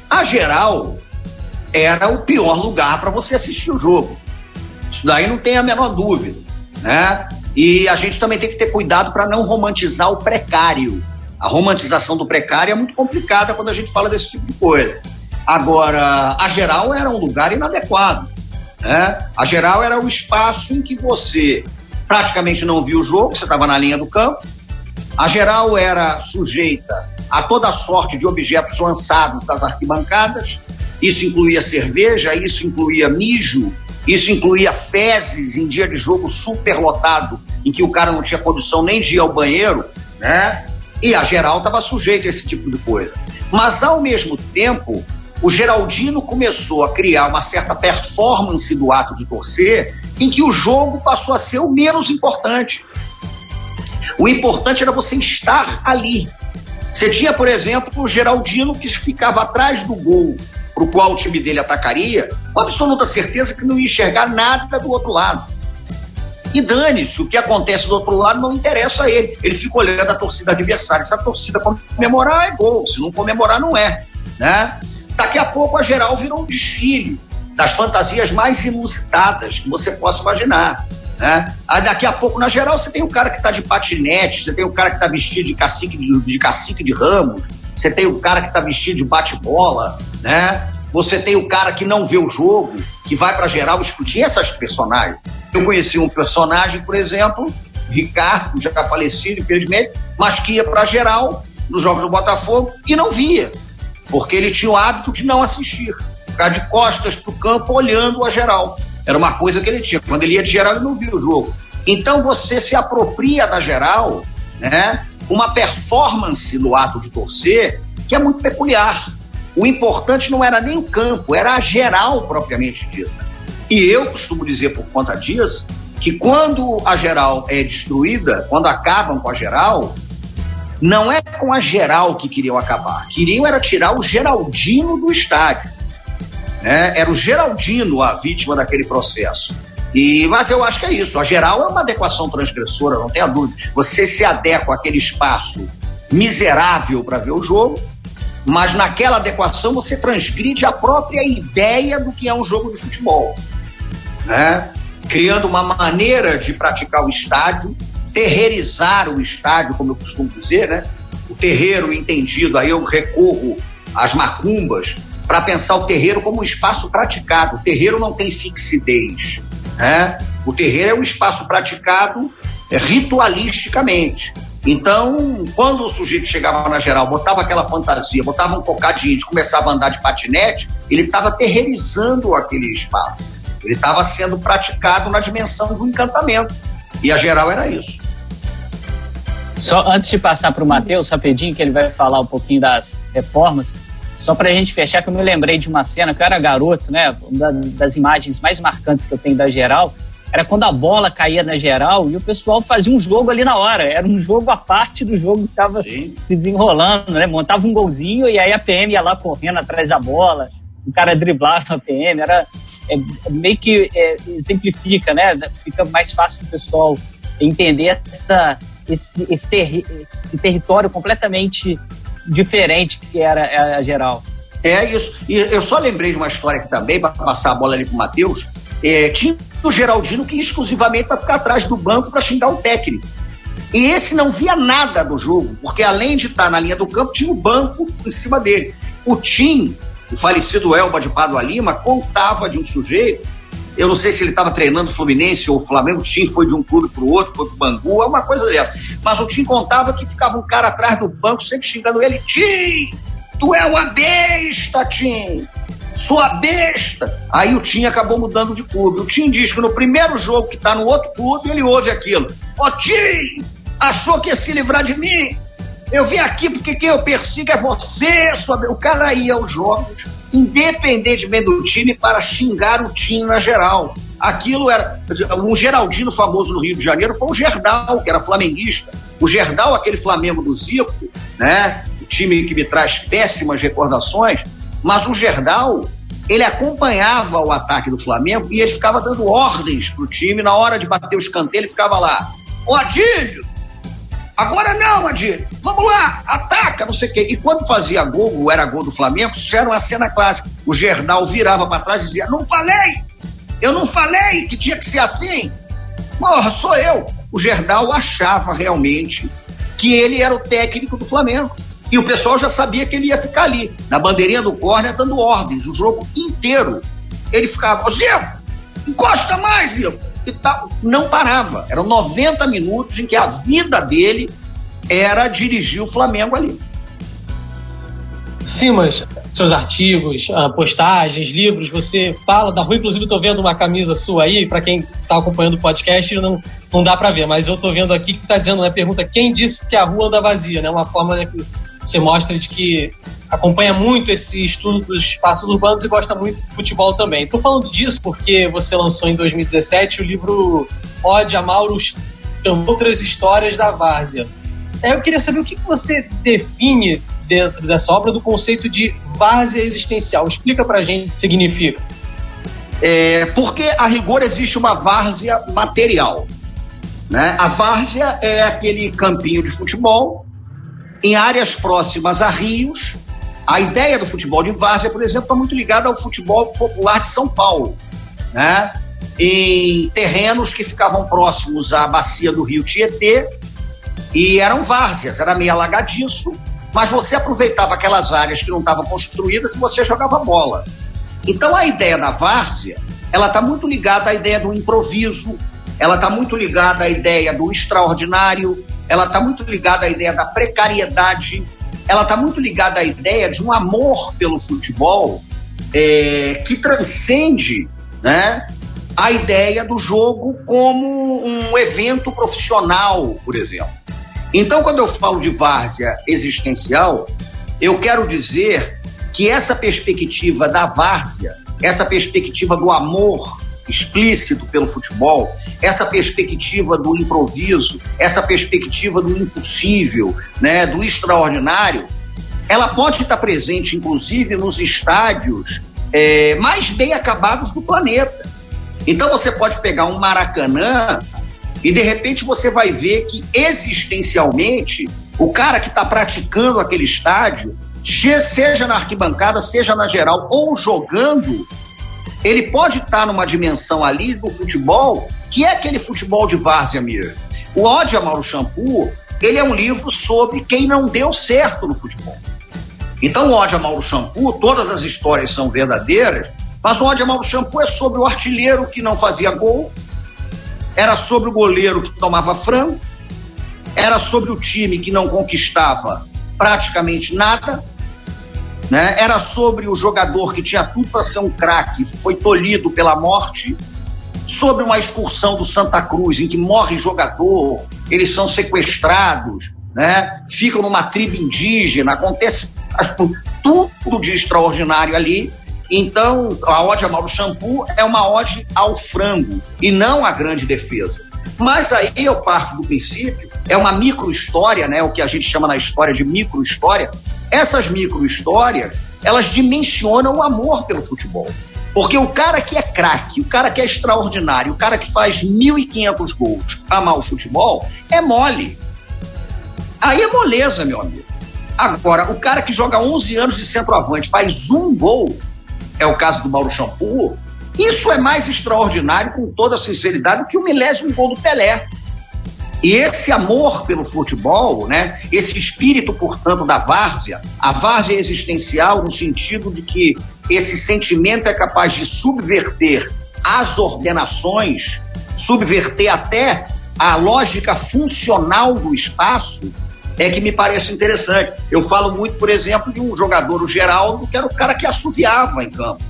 A geral era o pior lugar para você assistir o jogo. Isso daí não tem a menor dúvida, né? E a gente também tem que ter cuidado para não romantizar o precário. A romantização do precário é muito complicada quando a gente fala desse tipo de coisa. Agora, a geral era um lugar inadequado. Né? A geral era o espaço em que você praticamente não via o jogo, você estava na linha do campo. A geral era sujeita a toda sorte de objetos lançados das arquibancadas. Isso incluía cerveja, isso incluía mijo, isso incluía fezes em dia de jogo superlotado, em que o cara não tinha condição nem de ir ao banheiro, né? E a geral estava sujeita a esse tipo de coisa. Mas, ao mesmo tempo, o Geraldino começou a criar uma certa performance do ato de torcer, em que o jogo passou a ser o menos importante. O importante era você estar ali. Você tinha, por exemplo, o Geraldino que ficava atrás do gol para o qual o time dele atacaria, com absoluta certeza que não ia enxergar nada do outro lado. E dane-se, o que acontece do outro lado não interessa a ele. Ele fica olhando a torcida adversária. Se a torcida comemorar, é gol. Se não comemorar, não é. Né? Daqui a pouco a geral virou um desfile das fantasias mais inusitadas que você possa imaginar. Né? Aí daqui a pouco, na geral, você tem o cara que está de patinete, você tem o cara que está vestido de cacique de, de cacique de ramos, você tem o cara que está vestido de bate-bola, né? Você tem o cara que não vê o jogo, que vai para geral discutir essas personagens. Eu conheci um personagem, por exemplo, Ricardo, já falecido, infelizmente, mas que ia para geral nos jogos do Botafogo e não via, porque ele tinha o hábito de não assistir, ficar de costas para o campo olhando a geral. Era uma coisa que ele tinha. Quando ele ia de geral, ele não via o jogo. Então você se apropria da geral, né? Uma performance no ato de torcer que é muito peculiar. O importante não era nem o campo, era a geral propriamente dita. E eu costumo dizer por conta disso que quando a geral é destruída, quando acabam com a geral, não é com a geral que queriam acabar. Queriam era tirar o Geraldino do estádio. Né? Era o Geraldino a vítima daquele processo. E, mas eu acho que é isso. A geral é uma adequação transgressora, não tenha dúvida. Você se adequa àquele espaço miserável para ver o jogo, mas naquela adequação você transgride a própria ideia do que é um jogo de futebol. Né? Criando uma maneira de praticar o estádio, terreirizar o estádio, como eu costumo dizer, né? O terreiro entendido, aí eu recorro às macumbas para pensar o terreiro como um espaço praticado. O terreiro não tem fixidez. Né? O terreiro é um espaço praticado é, ritualisticamente. Então, quando o sujeito chegava na geral, botava aquela fantasia, botava um cocadinho começava a andar de patinete, ele estava terreirizando aquele espaço. Ele estava sendo praticado na dimensão do encantamento. E a geral era isso.
Só antes de passar para o Matheus, rapidinho, que ele vai falar um pouquinho das reformas, só para a gente fechar, que eu me lembrei de uma cena que eu era garoto, né? Uma das imagens mais marcantes que eu tenho da geral era quando a bola caía na geral e o pessoal fazia um jogo ali na hora. Era um jogo à parte do jogo que estava se desenrolando, né? Montava um golzinho e aí a PM ia lá correndo atrás da bola, o cara driblava a PM. Era é, meio que é, exemplifica, né? Fica mais fácil para o pessoal entender essa, esse, esse, esse território completamente diferente que se era a geral.
É isso. E eu só lembrei de uma história aqui também, para passar a bola ali para o Matheus. É, tinha o Geraldino que exclusivamente para ficar atrás do banco para xingar o técnico. E esse não via nada do jogo, porque além de estar na linha do campo, tinha o banco em cima dele. O Tim, o falecido Elba de Padua Lima, contava de um sujeito, eu não sei se ele estava treinando Fluminense ou Flamengo, o Tim foi de um clube para o outro, foi para o Bangu, é uma coisa dessa. Mas o Tim contava que ficava um cara atrás do banco sempre xingando ele, Tim, tu é uma besta, Tim sua besta. Aí o Tim acabou mudando de clube. O Tim diz que no primeiro jogo que está no outro clube, ele ouve aquilo. Ô Tim, achou que ia se livrar de mim? Eu vim aqui porque quem eu persigo é você, sua... o cara ia aos jogos, independentemente do time, para xingar o time na geral. Aquilo era. Um Geraldino famoso no Rio de Janeiro foi o Gerdal, que era flamenguista. O Gerdal, aquele Flamengo do Zico, né? O time que me traz péssimas recordações, mas o Gerdal, ele acompanhava o ataque do Flamengo e ele ficava dando ordens pro time na hora de bater o escanteio, ele ficava lá. Adílio, Agora não, Adílio. Vamos lá, ataca, não sei o quê. E quando fazia gol, ou era gol do Flamengo, isso já era uma cena clássica. O Gerdal virava para trás e dizia: Não falei! Eu não falei que tinha que ser assim. Porra, sou eu. O Gerdal achava realmente que ele era o técnico do Flamengo. E o pessoal já sabia que ele ia ficar ali, na bandeirinha do córner, dando ordens, o jogo inteiro. Ele ficava, Zico, encosta mais, Zico. E tal. Não parava. Eram 90 minutos em que a vida dele era dirigir o Flamengo ali.
Simas, seus artigos, ah, postagens, livros, você fala da rua. Inclusive, estou vendo uma camisa sua aí, para quem está acompanhando o podcast, não, não dá para ver, mas eu estou vendo aqui que está dizendo na pergunta quem disse que a rua anda vazia, né? Uma forma né, você mostra de que acompanha muito esse estudo dos espaços urbanos e gosta muito de futebol também. Estou falando disso porque você lançou em 2017 o livro Ode a Mauro Outras Histórias da Várzea. Eu queria saber o que você define dentro dessa obra do conceito de várzea existencial. Explica pra gente o que significa.
É, porque a rigor existe uma várzea material. Né? A várzea é aquele campinho de futebol em áreas próximas a rios. A ideia do futebol de várzea, por exemplo, está muito ligada ao futebol popular de São Paulo. Né? Em terrenos que ficavam próximos à bacia do rio Tietê e eram várzeas, era meio alagadiço, mas você aproveitava aquelas áreas que não estavam construídas e você jogava bola. Então a ideia da várzea, ela está muito ligada à ideia do improviso, ela está muito ligada à ideia do extraordinário, ela está muito ligada à ideia da precariedade, ela está muito ligada à ideia de um amor pelo futebol é, que transcende né, a ideia do jogo como um evento profissional, por exemplo. Então, quando eu falo de várzea existencial, eu quero dizer que essa perspectiva da várzea, essa perspectiva do amor explícito pelo futebol, essa perspectiva do improviso, essa perspectiva do impossível, né, do extraordinário, ela pode estar presente, inclusive, nos estádios é, mais bem acabados do planeta. Então, você pode pegar um Maracanã e de repente você vai ver que existencialmente o cara que está praticando aquele estádio, seja na arquibancada, seja na geral, ou jogando, ele pode estar numa dimensão ali do futebol que é aquele futebol de várzea mesmo. O Ode a Mauro Shampoo, ele é um livro sobre quem não deu certo no futebol. Então, o Ode a Mauro Shampoo, todas as histórias são verdadeiras, mas o Ode a Mauro Shampoo é sobre o artilheiro que não fazia gol, era sobre o goleiro que tomava frango, era sobre o time que não conquistava praticamente nada, né? era sobre o jogador que tinha tudo para ser um craque, foi tolhido pela morte, sobre uma excursão do Santa Cruz, em que morre jogador, eles são sequestrados, né? ficam numa tribo indígena, acontece tudo de extraordinário ali, então, a ode a Mauro Shampoo é uma ode ao frango e não à grande defesa. Mas aí eu parto do princípio, é uma micro-história, né, o que a gente chama na história de micro-história. Essas micro-histórias, elas dimensionam o amor pelo futebol. Porque o cara que é craque, o cara que é extraordinário, o cara que faz 1.500 gols, amar o futebol, é mole. Aí é moleza, meu amigo. Agora, o cara que joga 11 anos de centroavante faz um gol, é o caso do Mauro Shampoo, isso é mais extraordinário, com toda sinceridade, do que o milésimo gol do Pelé. E esse amor pelo futebol, né, esse espírito, portanto, da várzea, a várzea existencial no sentido de que esse sentimento é capaz de subverter as ordenações, subverter até a lógica funcional do espaço, é que me parece interessante. Eu falo muito, por exemplo, de um jogador, o Geraldo, que era o cara que assoviava em campo.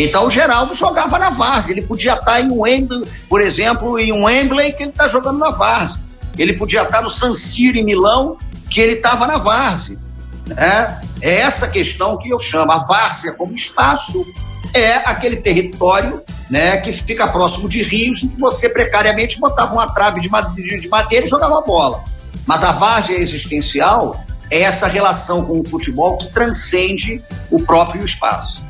Então o Geraldo jogava na várzea. Ele podia estar em Wembley, por exemplo, em Wembley, que ele está jogando na várzea. Ele podia estar no San Siro, em Milão, que ele estava na várzea. Né? É essa questão que eu chamo a várzea como espaço, é aquele território né, que fica próximo de rios em que você precariamente botava uma trave de madeira e jogava bola. Mas a várzea existencial é essa relação com o futebol que transcende o próprio espaço.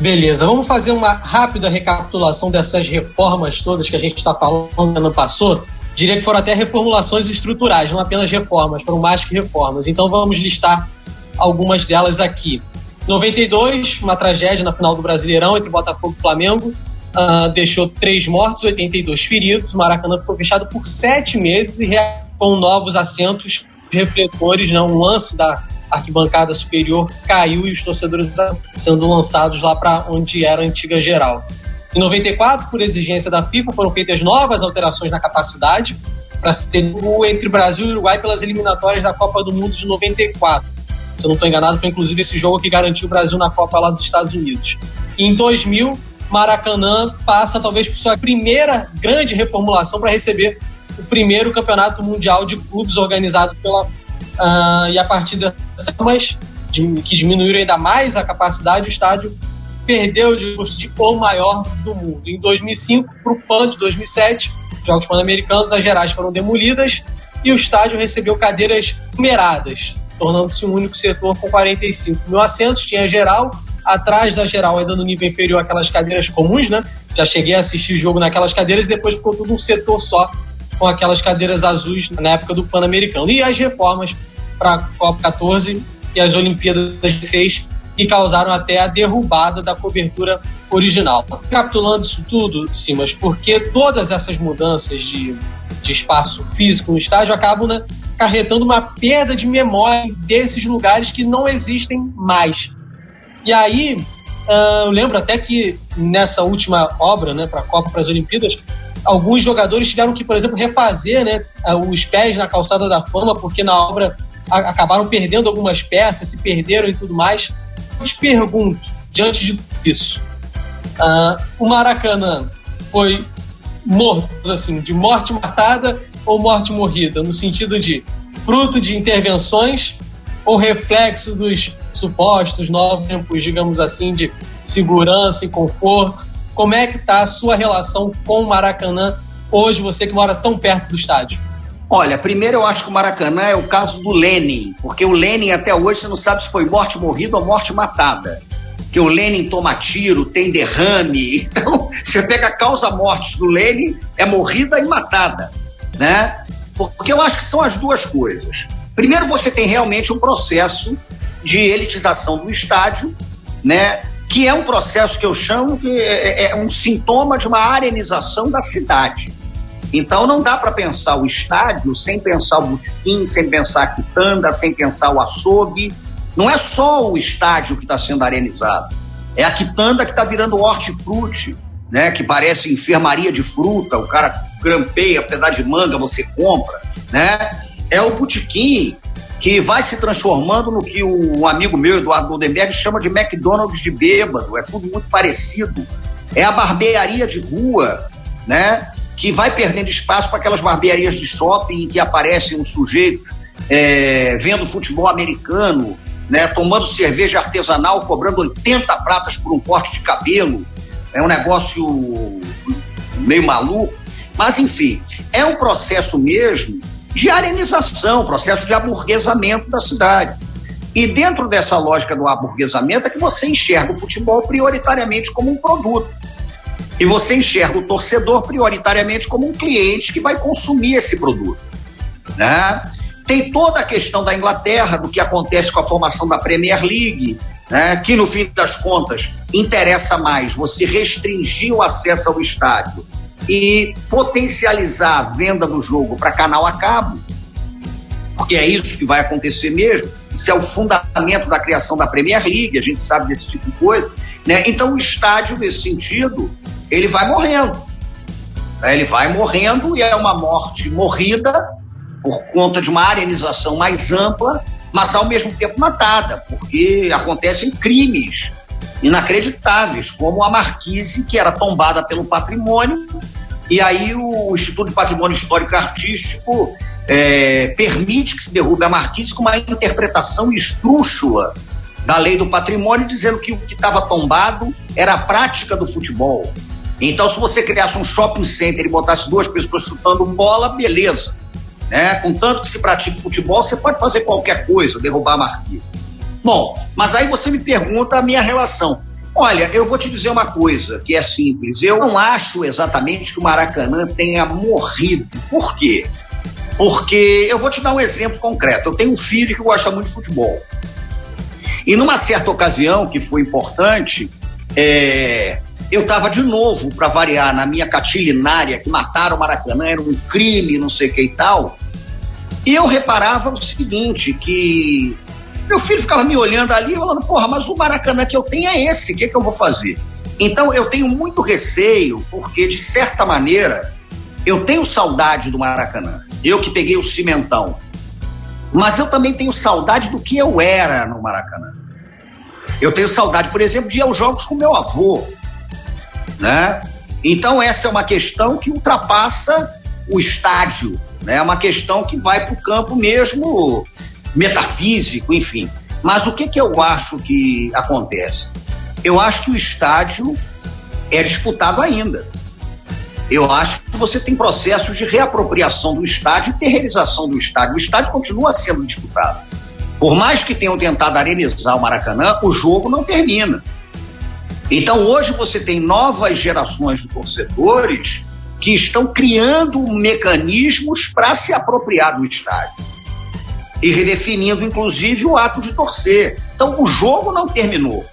Beleza, vamos fazer uma rápida recapitulação dessas reformas todas que a gente está falando no ano passou. Diria que foram até reformulações estruturais, não apenas reformas, foram mais que reformas. Então vamos listar algumas delas aqui. 92, uma tragédia na final do Brasileirão entre Botafogo e Flamengo. Uh, deixou três mortos, 82 feridos. O Maracanã ficou fechado por sete meses e com novos assentos refletores, né? um lance da arquibancada superior caiu e os torcedores sendo lançados lá para onde era a antiga geral. Em 94, por exigência da FIFA, foram feitas novas alterações na capacidade para ser entre Brasil e Uruguai pelas eliminatórias da Copa do Mundo de 94. Se eu não estou enganado, foi inclusive esse jogo que garantiu o Brasil na Copa lá dos Estados Unidos. E em 2000, Maracanã passa talvez por sua primeira grande reformulação para receber o primeiro campeonato mundial de clubes organizado pela Uh, e a partir dessas mas que diminuíram ainda mais a capacidade, o estádio perdeu de o maior do mundo. Em 2005, para o PAN de 2007, Jogos Pan-Americanos, as gerais foram demolidas e o estádio recebeu cadeiras numeradas, tornando-se um único setor com 45 mil assentos. Tinha geral, atrás da geral, ainda no nível inferior, aquelas cadeiras comuns, né? Já cheguei a assistir o jogo naquelas cadeiras e depois ficou tudo um setor só, com aquelas cadeiras azuis na época do Pan-Americano. E as reformas para a Copa 14 e as Olimpíadas 16, que causaram até a derrubada da cobertura original. Capitulando isso tudo, Simas, porque todas essas mudanças de, de espaço físico no estádio acabam né, carretando uma perda de memória desses lugares que não existem mais. E aí, uh, eu lembro até que nessa última obra, né, para a Copa, para as Olimpíadas, alguns jogadores tiveram que, por exemplo, refazer né, os pés na calçada da fama, porque na obra acabaram perdendo algumas peças, se perderam e tudo mais. Eu te pergunto, diante de tudo isso, uh, o Maracanã foi morto, assim, de morte matada ou morte morrida? No sentido de fruto de intervenções ou reflexo dos supostos novos tempos, digamos assim, de segurança e conforto? Como é que está a sua relação com o Maracanã hoje, você que mora tão perto do estádio?
Olha, primeiro eu acho que o Maracanã é o caso do Lenin, porque o Lenin até hoje você não sabe se foi morte morrida ou morte matada. Que o Lenin toma tiro, tem derrame. Então, você pega a causa morte do Lenin, é morrida e matada, né? Porque eu acho que são as duas coisas. Primeiro, você tem realmente um processo de elitização do estádio, né? Que é um processo que eu chamo que é, é, é um sintoma de uma arenização da cidade. Então não dá para pensar o estádio sem pensar o botequim, sem pensar a quitanda, sem pensar o açougue. Não é só o estádio que está sendo arenizado. É a quitanda que está virando hortifruti, né? que parece enfermaria de fruta, o cara grampeia, pedaço de manga, você compra. Né? É o botequim que vai se transformando no que um amigo meu, Eduardo Goldenberg, chama de McDonald's de bêbado. É tudo muito parecido. É a barbearia de rua, né? que vai perdendo espaço para aquelas barbearias de shopping em que aparecem um sujeito é, vendo futebol americano, né, tomando cerveja artesanal, cobrando 80 pratas por um corte de cabelo. É um negócio meio maluco. Mas, enfim, é um processo mesmo de arenização, processo de aburguesamento da cidade. E dentro dessa lógica do aburguesamento é que você enxerga o futebol prioritariamente como um produto. E você enxerga o torcedor prioritariamente como um cliente que vai consumir esse produto. Né? Tem toda a questão da Inglaterra, do que acontece com a formação da Premier League, né? que no fim das contas interessa mais você restringir o acesso ao estádio e potencializar a venda do jogo para canal a cabo, porque é isso que vai acontecer mesmo. Isso é o fundamento da criação da Premier League, a gente sabe desse tipo de coisa. Né? Então, o estádio, nesse sentido, ele vai morrendo. Ele vai morrendo e é uma morte morrida por conta de uma arenização mais ampla, mas ao mesmo tempo matada, porque acontecem crimes inacreditáveis, como a Marquise, que era tombada pelo patrimônio, e aí o Instituto de Patrimônio Histórico e Artístico é, permite que se derrube a marquise com uma interpretação esdrúxula da lei do patrimônio, dizendo que o que estava tombado era a prática do futebol. Então, se você criasse um shopping center e botasse duas pessoas chutando bola, beleza. Né? Contanto que se pratique futebol, você pode fazer qualquer coisa, derrubar a marquise. Bom, mas aí você me pergunta a minha relação. Olha, eu vou te dizer uma coisa que é simples. Eu não acho exatamente que o Maracanã tenha morrido. Por quê? Porque eu vou te dar um exemplo concreto. Eu tenho um filho que gosta muito de futebol. E numa certa ocasião, que foi importante, é, eu estava de novo, para variar, na minha catilinária, que mataram o Maracanã, era um crime, não sei o que e tal. E eu reparava o seguinte, que meu filho ficava me olhando ali, falando, porra, mas o Maracanã que eu tenho é esse, o que, que eu vou fazer? Então eu tenho muito receio, porque de certa maneira eu tenho saudade do Maracanã. Eu que peguei o cimentão. Mas eu também tenho saudade do que eu era no Maracanã. Eu tenho saudade, por exemplo, de ir aos jogos com meu avô. Né? Então essa é uma questão que ultrapassa o estádio. Né? É uma questão que vai para o campo mesmo metafísico, enfim. Mas o que, que eu acho que acontece? Eu acho que o estádio é disputado ainda. Eu acho que você tem processos de reapropriação do estádio e terreirização do estádio. O estádio continua sendo disputado. Por mais que tenham tentado arenizar o Maracanã, o jogo não termina. Então hoje você tem novas gerações de torcedores que estão criando mecanismos para se apropriar do estádio e redefinindo, inclusive, o ato de torcer. Então, o jogo não terminou.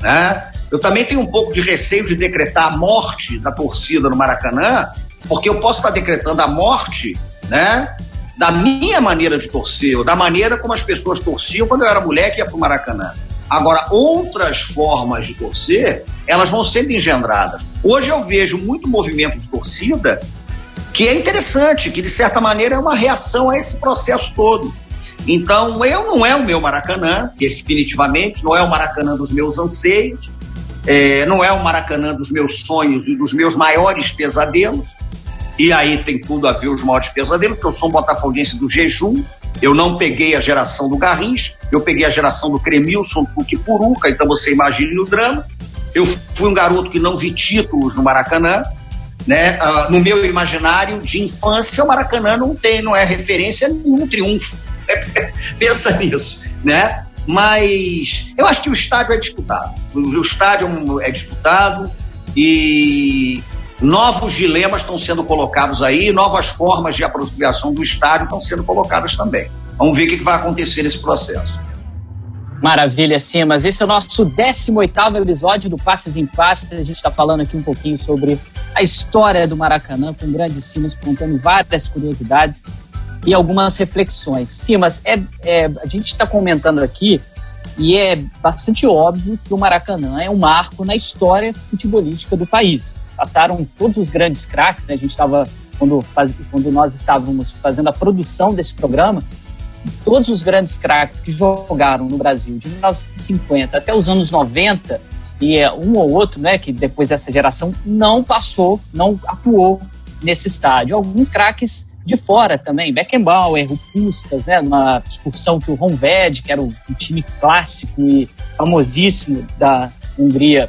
Né? Eu também tenho um pouco de receio de decretar a morte da torcida no Maracanã, porque eu posso estar decretando a morte né, da minha maneira de torcer, ou da maneira como as pessoas torciam quando eu era moleque e ia para o Maracanã. Agora, outras formas de torcer, elas vão sendo engendradas. Hoje eu vejo muito movimento de torcida que é interessante, que de certa maneira é uma reação a esse processo todo. Então, eu não é o meu Maracanã, definitivamente, não é o Maracanã dos meus anseios, é, não é o Maracanã dos meus sonhos e dos meus maiores pesadelos. E aí tem tudo a ver os maiores pesadelos, porque eu sou um botafoguense do jejum, eu não peguei a geração do Garrincha, eu peguei a geração do Cremilson, Tuque Puruca, então você imagine o drama. Eu fui um garoto que não vi títulos no Maracanã, né? Uh, no meu imaginário de infância, o Maracanã não tem, não é referência nenhum triunfo. Pensa nisso, né? Mas eu acho que o estádio é disputado. O estádio é disputado e novos dilemas estão sendo colocados aí, novas formas de apropriação do estádio estão sendo colocadas também. Vamos ver o que vai acontecer nesse processo.
Maravilha, sim, mas esse é o nosso 18 episódio do Passes em Passes. A gente está falando aqui um pouquinho sobre a história do Maracanã, com grandes Simas contando várias curiosidades e algumas reflexões. Sim, mas é, é a gente está comentando aqui e é bastante óbvio que o Maracanã é um marco na história futebolística do país. Passaram todos os grandes craques, né? A gente estava quando, quando nós estávamos fazendo a produção desse programa, todos os grandes craques que jogaram no Brasil de 1950 até os anos 90 e é um ou outro, né, que depois dessa geração não passou, não atuou nesse estádio. Alguns craques de fora também, Beckenbauer, o Puskas, né, numa excursão que o Honved, que era o, um time clássico e famosíssimo da Hungria,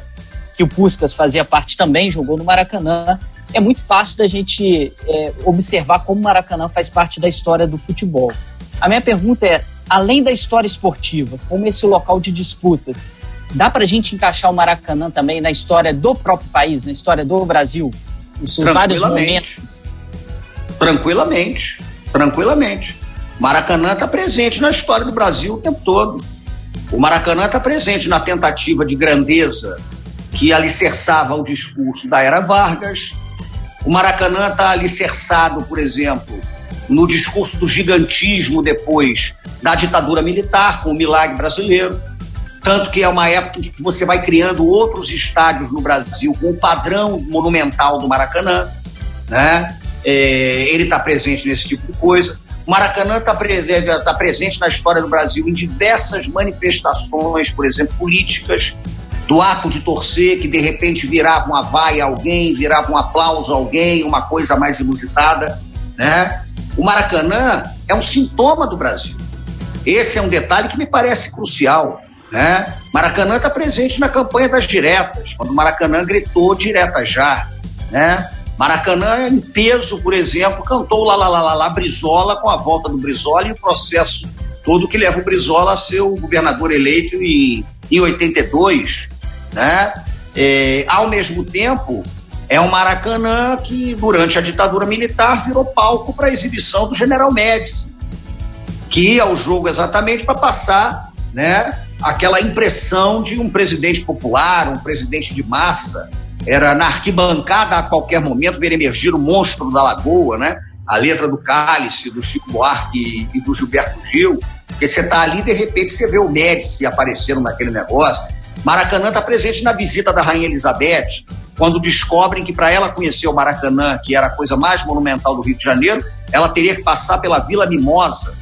que o Puskas fazia parte também, jogou no Maracanã. É muito fácil da gente é, observar como o Maracanã faz parte da história do futebol. A minha pergunta é, além da história esportiva, como esse local de disputas, dá para a gente encaixar o Maracanã também na história do próprio país, na história do Brasil? Os seus vários momentos
Tranquilamente. Tranquilamente. Maracanã está presente na história do Brasil o tempo todo. O Maracanã está presente na tentativa de grandeza que alicerçava o discurso da era Vargas. O Maracanã está alicerçado, por exemplo, no discurso do gigantismo depois da ditadura militar, com o milagre brasileiro. Tanto que é uma época que você vai criando outros estádios no Brasil com o padrão monumental do Maracanã. Né? É, ele está presente nesse tipo de coisa. O Maracanã está tá presente na história do Brasil em diversas manifestações, por exemplo, políticas, do ato de torcer, que de repente virava uma vaia a alguém, virava um aplauso a alguém, uma coisa mais inusitada. Né? O Maracanã é um sintoma do Brasil. Esse é um detalhe que me parece crucial. Né? Maracanã está presente na campanha das diretas, quando Maracanã gritou direta já. Né? Maracanã, em peso, por exemplo, cantou lá, lá, lá, lá, lá, Brizola com a volta do Brizola e o processo todo que leva o Brizola a ser o governador eleito em, em 82. Né? É, ao mesmo tempo, é um Maracanã que, durante a ditadura militar, virou palco para a exibição do General Médici, que ia ao jogo exatamente para passar né, aquela impressão de um presidente popular, um presidente de massa. Era na arquibancada a qualquer momento ver emergir o monstro da lagoa, né? A letra do Cálice, do Chico Buarque e do Gilberto Gil. Porque você está ali, de repente, você vê o Médici aparecendo naquele negócio. Maracanã está presente na visita da Rainha Elizabeth, quando descobrem que para ela conhecer o Maracanã, que era a coisa mais monumental do Rio de Janeiro, ela teria que passar pela Vila Mimosa,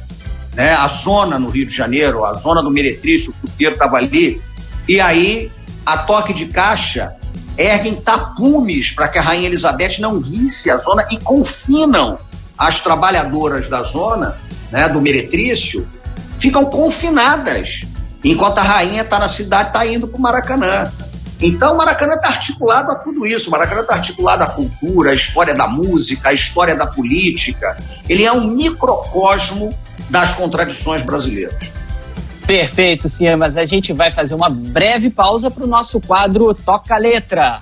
né? a zona no Rio de Janeiro, a zona do Meretrício, o puteiro estava ali. E aí, a toque de caixa, erguem tapumes para que a Rainha Elizabeth não visse a zona e confinam as trabalhadoras da zona, né, do Meretrício, ficam confinadas, enquanto a rainha está na cidade, está indo para o Maracanã. Então, o Maracanã está articulado a tudo isso. O Maracanã está articulado à cultura, à história da música, à história da política. Ele é um microcosmo das contradições brasileiras.
Perfeito, sim, mas a gente vai fazer uma breve pausa para o nosso quadro Toca Letra.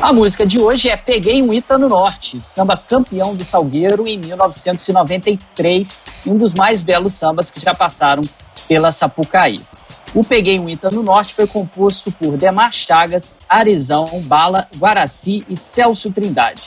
A música de hoje é Peguei um Ita no Norte, samba campeão do Salgueiro em 1993, um dos mais belos sambas que já passaram pela Sapucaí. O Peguei um Ita no Norte foi composto por Demar Chagas, Arizão, Bala, Guaraci e Celso Trindade.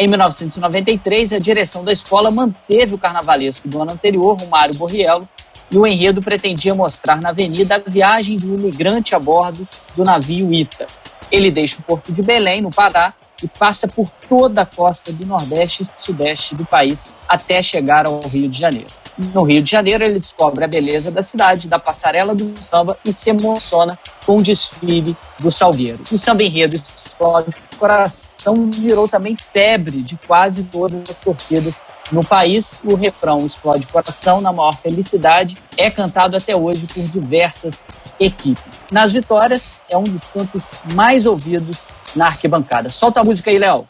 Em 1993, a direção da escola manteve o carnavalesco do ano anterior, Romário Borriello, e o enredo pretendia mostrar na avenida a viagem do imigrante a bordo do navio Ita, ele deixa o porto de Belém, no Pará, e passa por toda a costa do Nordeste e Sudeste do país até chegar ao Rio de Janeiro. No Rio de Janeiro, ele descobre a beleza da cidade, da passarela do samba e se emociona com o desfile do Salgueiro. O samba enredo explode o coração virou também febre de quase todas as torcidas no país. O refrão explode coração na maior felicidade é cantado até hoje por diversas equipes. Nas vitórias, é um dos cantos mais ouvidos na arquibancada. Solta a música aí, Léo.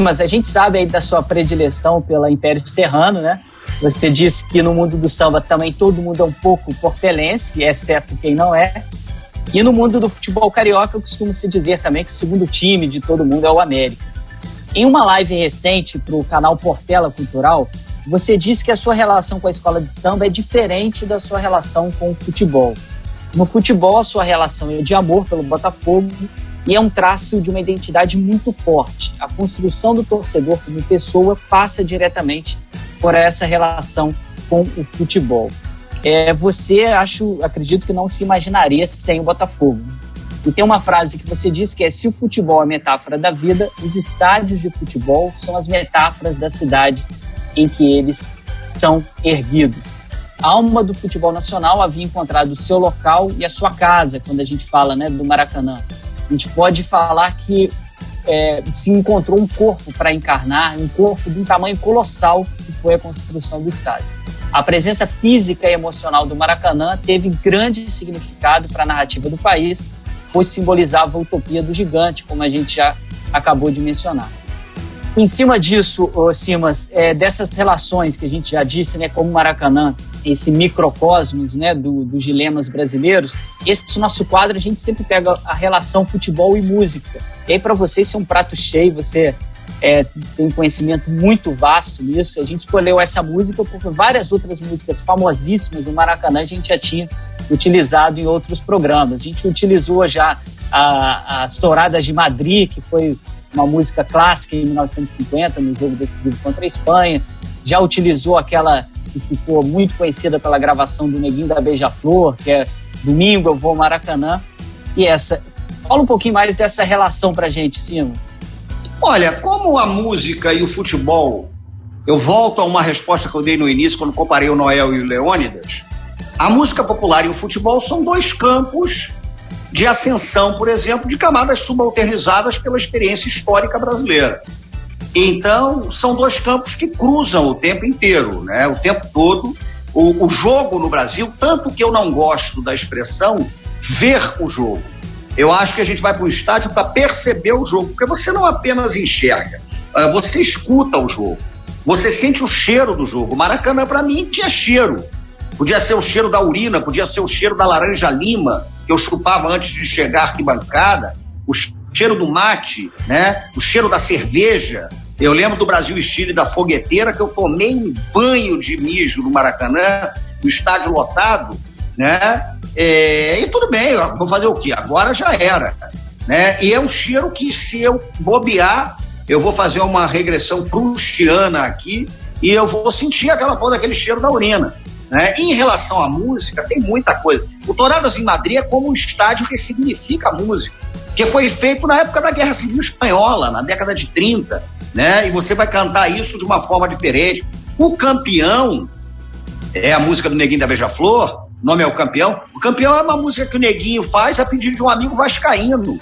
Mas a gente sabe aí da sua predileção pela Império Serrano, né? Você disse que no mundo do samba também todo mundo é um pouco portelense, exceto quem não é. E no mundo do futebol carioca, costuma se dizer também que o segundo time de todo mundo é o América. Em uma live recente para o canal Portela Cultural, você disse que a sua relação com a escola de samba é diferente da sua relação com o futebol. No futebol, a sua relação é de amor pelo Botafogo e é um traço de uma identidade muito forte. A construção do torcedor como pessoa passa diretamente por essa relação com o futebol. É, você, acho, acredito que não se imaginaria sem o Botafogo. E tem uma frase que você diz que é: se o futebol é metáfora da vida, os estádios de futebol são as metáforas das cidades em que eles são erguidos. A alma do futebol nacional havia encontrado o seu local e a sua casa, quando a gente fala né, do Maracanã. A gente pode falar que é, se encontrou um corpo para encarnar, um corpo de um tamanho colossal que foi a construção do estádio. A presença física e emocional do Maracanã teve grande significado para a narrativa do país, pois simbolizava a utopia do gigante, como a gente já acabou de mencionar. Em cima disso, Simas, é, dessas relações que a gente já disse, né, como Maracanã, esse microcosmos né, do, dos dilemas brasileiros, esse nosso quadro a gente sempre pega a relação futebol e música. E aí, para você, isso é um prato cheio, você é, tem um conhecimento muito vasto nisso. A gente escolheu essa música porque várias outras músicas famosíssimas do Maracanã a gente já tinha utilizado em outros programas. A gente utilizou já a, as Touradas de Madrid, que foi uma música clássica em 1950, no jogo decisivo contra a Espanha. Já utilizou aquela que ficou muito conhecida pela gravação do Neguinho da Beija-Flor, que é Domingo eu vou ao Maracanã. E essa. Fala um pouquinho mais dessa relação pra gente, Simas.
Olha, como a música e o futebol, eu volto a uma resposta que eu dei no início quando comparei o Noel e o Leônidas. A música popular e o futebol são dois campos de ascensão, por exemplo, de camadas subalternizadas pela experiência histórica brasileira. Então, são dois campos que cruzam o tempo inteiro, né? o tempo todo. O, o jogo no Brasil, tanto que eu não gosto da expressão ver o jogo. Eu acho que a gente vai para o estádio para perceber o jogo, porque você não apenas enxerga, ah, você escuta o jogo, você sente o cheiro do jogo. Maracanã, para mim, tinha cheiro. Podia ser o cheiro da urina, podia ser o cheiro da laranja-lima, que eu chupava antes de chegar à arquibancada, o cheiro do mate, né? o cheiro da cerveja. Eu lembro do Brasil e Chile da fogueteira, que eu tomei um banho de mijo no Maracanã, no estádio lotado, né? É, e tudo bem, vou fazer o quê? Agora já era. Né? E é um cheiro que, se eu bobear, eu vou fazer uma regressão prustiana aqui e eu vou sentir aquela porra daquele cheiro da urina. Né? Em relação à música, tem muita coisa. O Toradas em Madrid é como um estádio que significa música, que foi feito na época da Guerra Civil Espanhola, na década de 30, né? e você vai cantar isso de uma forma diferente. O campeão é a música do Neguinho da Beija-Flor, o nome é o campeão. O campeão é uma música que o Neguinho faz a pedido de um amigo vascaíno.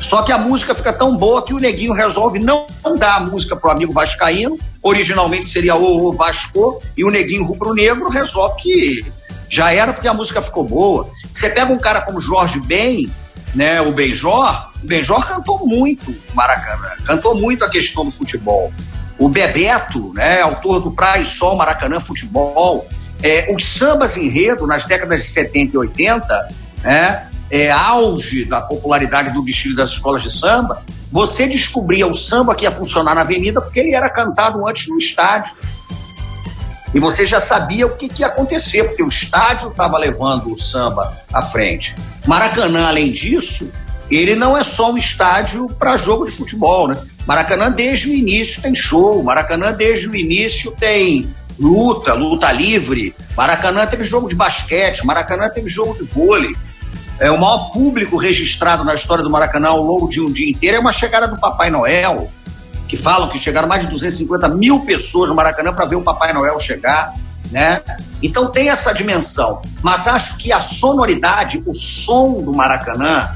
Só que a música fica tão boa que o Neguinho resolve não dar a música pro amigo vascaíno, originalmente seria o, o Vasco, e o Neguinho rubro-negro resolve que já era porque a música ficou boa. Você pega um cara como Jorge Ben, né, o Benjor, o Benjor cantou muito Maracanã, cantou muito a questão do futebol. O Bebeto, né, autor do Praia e Sol Maracanã Futebol, é, os sambas enredo nas décadas de 70 e 80, né, é, auge da popularidade do desfile das escolas de samba, você descobria o samba que ia funcionar na avenida porque ele era cantado antes no estádio. E você já sabia o que, que ia acontecer, porque o estádio estava levando o samba à frente. Maracanã, além disso, ele não é só um estádio para jogo de futebol, né? Maracanã, desde o início, tem show. Maracanã, desde o início, tem luta, luta livre. Maracanã teve jogo de basquete. Maracanã teve jogo de vôlei. É, o maior público registrado na história do Maracanã ao longo de um dia inteiro é uma chegada do Papai Noel, que falam que chegaram mais de 250 mil pessoas no Maracanã para ver o Papai Noel chegar. Né? Então tem essa dimensão. Mas acho que a sonoridade, o som do Maracanã,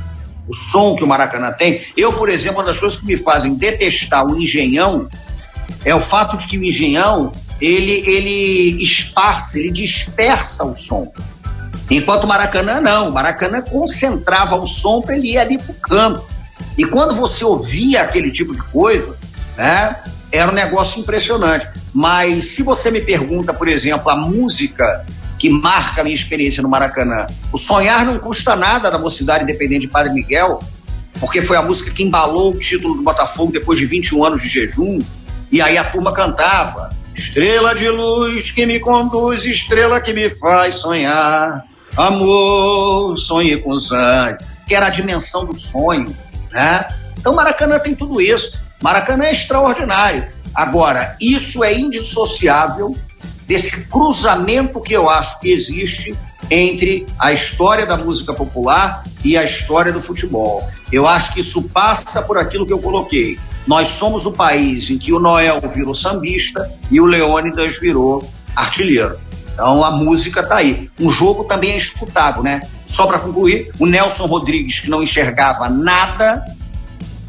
o som que o Maracanã tem, eu, por exemplo, uma das coisas que me fazem detestar o engenhão é o fato de que o engenhão ele, ele esparce, ele dispersa o som. Enquanto o Maracanã não, o Maracanã concentrava o som para ele ir ali o campo. E quando você ouvia aquele tipo de coisa, né, era um negócio impressionante. Mas se você me pergunta, por exemplo, a música que marca a minha experiência no Maracanã, o Sonhar Não Custa Nada da Mocidade Independente de Padre Miguel, porque foi a música que embalou o título do Botafogo depois de 21 anos de jejum, e aí a turma cantava. Estrela de luz que me conduz, estrela que me faz sonhar. Amor, sonhei com sangue, que era a dimensão do sonho, né? Então Maracanã tem tudo isso. Maracanã é extraordinário. Agora, isso é indissociável desse cruzamento que eu acho que existe entre a história da música popular e a história do futebol. Eu acho que isso passa por aquilo que eu coloquei. Nós somos o país em que o Noel virou sambista e o Leônidas virou artilheiro. Então a música está aí. Um jogo também é escutado, né? Só para concluir, o Nelson Rodrigues, que não enxergava nada,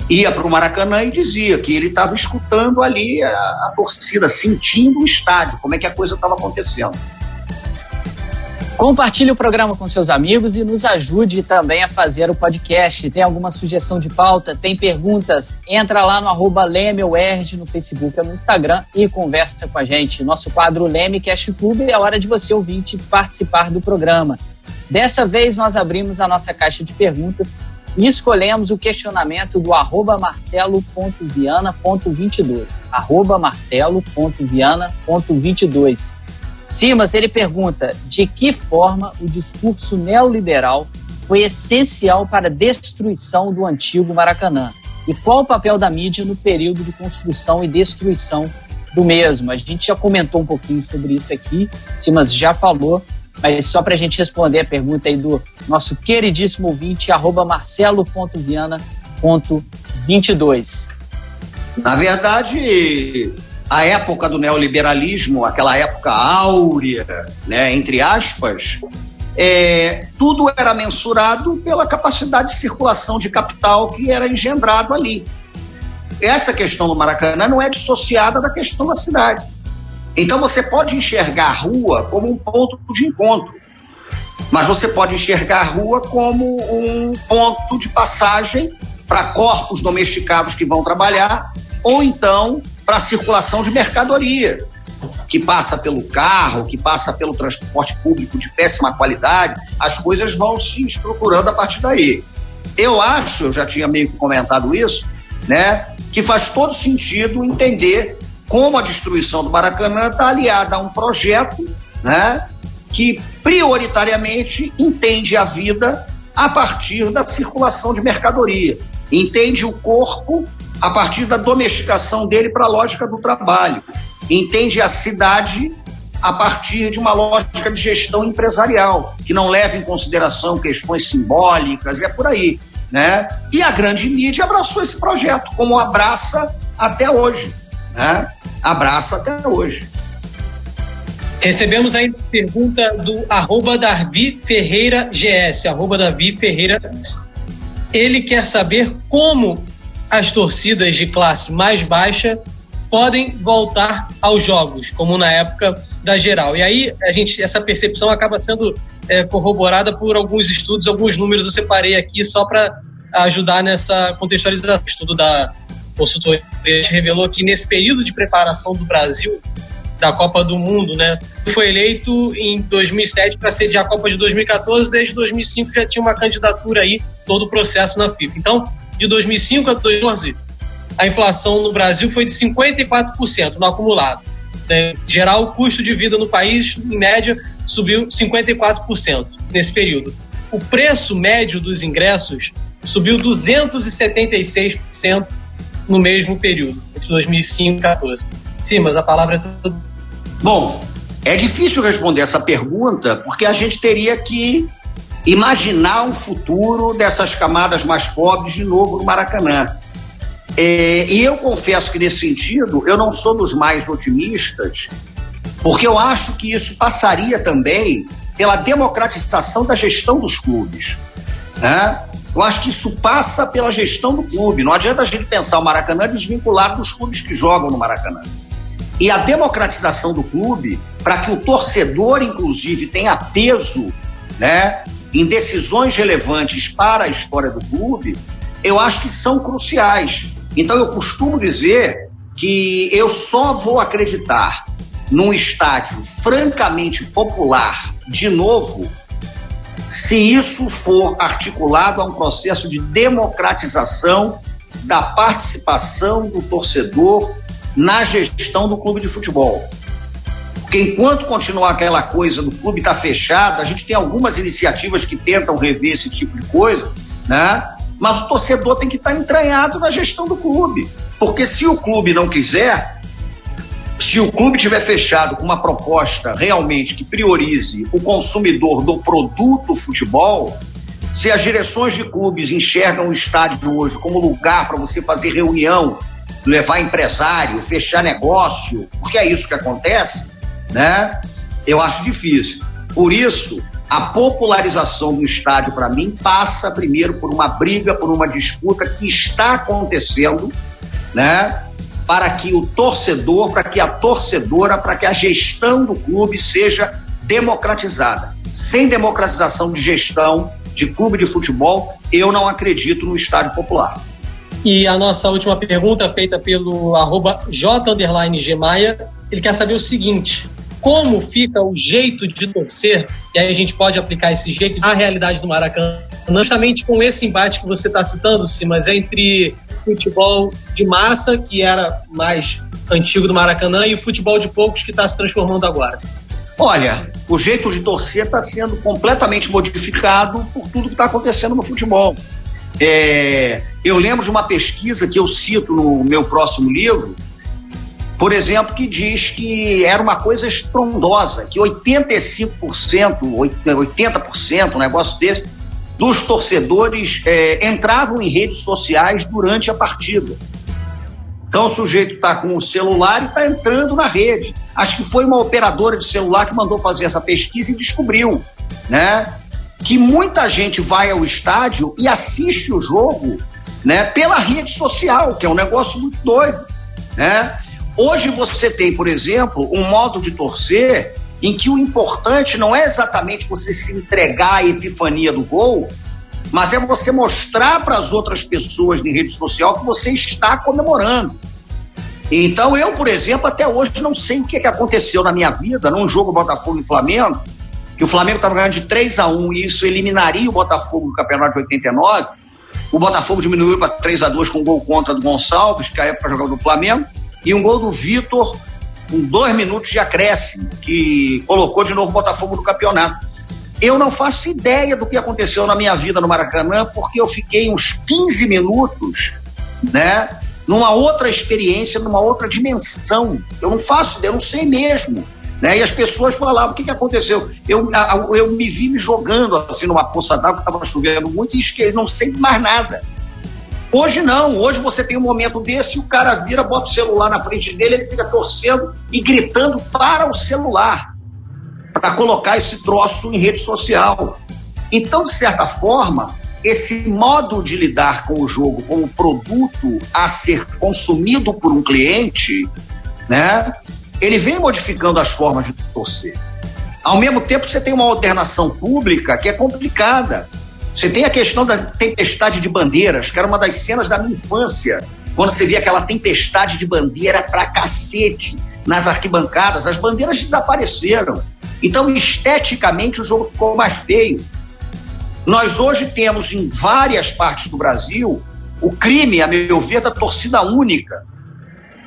ia para o Maracanã e dizia que ele estava escutando ali a, a torcida, sentindo o estádio, como é que a coisa estava acontecendo.
Compartilhe o programa com seus amigos e nos ajude também a fazer o podcast. Tem alguma sugestão de pauta? Tem perguntas? Entra lá no arroba no Facebook ou no Instagram e conversa com a gente. Nosso quadro Leme Cash Club é hora de você ouvinte participar do programa. Dessa vez nós abrimos a nossa caixa de perguntas e escolhemos o questionamento do arroba marcelo.viana.22. Arroba marcelo.viana.22. Simas, ele pergunta de que forma o discurso neoliberal foi essencial para a destruição do antigo Maracanã e qual o papel da mídia no período de construção e destruição do mesmo. A gente já comentou um pouquinho sobre isso aqui, Simas já falou, mas só para a gente responder a pergunta aí do nosso queridíssimo ouvinte, arroba marcelo.viana.22.
Na verdade, a época do neoliberalismo, aquela época áurea, né, entre aspas, é, tudo era mensurado pela capacidade de circulação de capital que era engendrado ali. Essa questão do Maracanã não é dissociada da questão da cidade. Então você pode enxergar a rua como um ponto de encontro, mas você pode enxergar a rua como um ponto de passagem para corpos domesticados que vão trabalhar, ou então para a circulação de mercadoria, que passa pelo carro, que passa pelo transporte público de péssima qualidade, as coisas vão se estruturando a partir daí. Eu acho, eu já tinha meio que comentado isso, né, que faz todo sentido entender como a destruição do Maracanã está aliada a um projeto, né, que prioritariamente entende a vida a partir da circulação de mercadoria, entende o corpo a partir da domesticação dele para a lógica do trabalho. Entende a cidade a partir de uma lógica de gestão empresarial, que não leva em consideração questões simbólicas, é por aí. Né? E a grande mídia abraçou esse projeto, como abraça até hoje. Né? Abraça até hoje.
Recebemos aí pergunta do arroba Darby Ferreira GS, arroba Darby Ferreira. Ele quer saber como as torcidas de classe mais baixa podem voltar aos jogos, como na época da geral. E aí a gente essa percepção acaba sendo é, corroborada por alguns estudos, alguns números eu separei aqui só para ajudar nessa contextualização. O estudo da consultoria revelou que nesse período de preparação do Brasil da Copa do Mundo, né? Foi eleito em 2007 para sediar a Copa de 2014, desde 2005 já tinha uma candidatura aí, todo o processo na FIFA. Então, de 2005 a 2014, a inflação no Brasil foi de 54% no acumulado. Em geral, o custo de vida no país, em média, subiu 54% nesse período. O preço médio dos ingressos subiu 276% no mesmo período, entre 2005 e 2014. Sim, mas a palavra é toda.
Bom, é difícil responder essa pergunta porque a gente teria que imaginar um futuro dessas camadas mais pobres de novo no Maracanã. É, e eu confesso que, nesse sentido, eu não sou dos mais otimistas, porque eu acho que isso passaria também pela democratização da gestão dos clubes. Né? Eu acho que isso passa pela gestão do clube. Não adianta a gente pensar o Maracanã desvinculado dos clubes que jogam no Maracanã. E a democratização do clube, para que o torcedor, inclusive, tenha peso né, em decisões relevantes para a história do clube, eu acho que são cruciais. Então eu costumo dizer que eu só vou acreditar num estádio francamente popular de novo se isso for articulado a um processo de democratização da participação do torcedor na gestão do clube de futebol. Porque enquanto continuar aquela coisa do clube estar tá fechado, a gente tem algumas iniciativas que tentam rever esse tipo de coisa, né? Mas o torcedor tem que estar tá entranhado na gestão do clube. Porque se o clube não quiser, se o clube tiver fechado com uma proposta realmente que priorize o consumidor do produto futebol, se as direções de clubes enxergam o estádio hoje como lugar para você fazer reunião, levar empresário, fechar negócio, porque é isso que acontece, né? Eu acho difícil. Por isso, A popularização do estádio, para mim, passa primeiro por uma briga, por uma disputa que está acontecendo, né? Para que o torcedor, para que a torcedora, para que a gestão do clube seja democratizada. Sem democratização de gestão de clube de futebol, eu não acredito no estádio popular.
E a nossa última pergunta, feita pelo arroba J_Gmaia, ele quer saber o seguinte: como fica o jeito de torcer, e aí a gente pode aplicar esse jeito à realidade do Maracanã, justamente com esse embate que você está citando, Simas, entre futebol de massa, que era mais antigo do Maracanã, e o futebol de poucos, que está se transformando agora.
Olha, o jeito de torcer está sendo completamente modificado por tudo que está acontecendo no futebol. É, eu lembro de uma pesquisa que eu cito no meu próximo livro, por exemplo, que diz que era uma coisa estrondosa, que 85%, 80%, um negócio desse, dos torcedores é, entravam em redes sociais durante a partida. Então o sujeito está com o celular e está entrando na rede. Acho que foi uma operadora de celular que mandou fazer essa pesquisa e descobriu, né? Que muita gente vai ao estádio e assiste o jogo, né? Pela rede social, que é um negócio muito doido, né? Hoje você tem, por exemplo, um modo de torcer em que o importante não é exatamente você se entregar à epifania do gol, mas é você mostrar para as outras pessoas em rede social que você está comemorando. Então, eu, por exemplo, até hoje não sei o que, que aconteceu na minha vida num jogo Botafogo e Flamengo, que o Flamengo estava ganhando de 3 a 1 e isso eliminaria o Botafogo do campeonato de 89. O Botafogo diminuiu para 3 a 2 com um gol contra do Gonçalves, que é a época jogava do Flamengo, e um gol do Vitor com dois minutos de acréscimo, que colocou de novo o Botafogo no campeonato. Eu não faço ideia do que aconteceu na minha vida no Maracanã, porque eu fiquei uns 15 minutos, né? Numa outra experiência, numa outra dimensão. Eu não faço, eu não sei mesmo. Né? E as pessoas falavam, o que, que aconteceu? Eu, eu me vi me jogando assim numa poça d'água, estava chovendo muito, e não sei mais nada. Hoje não, hoje você tem um momento desse, o cara vira, bota o celular na frente dele, ele fica torcendo e gritando para o celular para colocar esse troço em rede social. Então, de certa forma, esse modo de lidar com o jogo como produto a ser consumido por um cliente, né, ele vem modificando as formas de torcer. Ao mesmo tempo, você tem uma alternação pública que é complicada. Você tem a questão da tempestade de bandeiras, que era uma das cenas da minha infância, quando você via aquela tempestade de bandeira pra cacete nas arquibancadas, as bandeiras desapareceram. Então, esteticamente, o jogo ficou mais feio. Nós hoje temos em várias partes do Brasil o crime, a meu ver, da torcida única,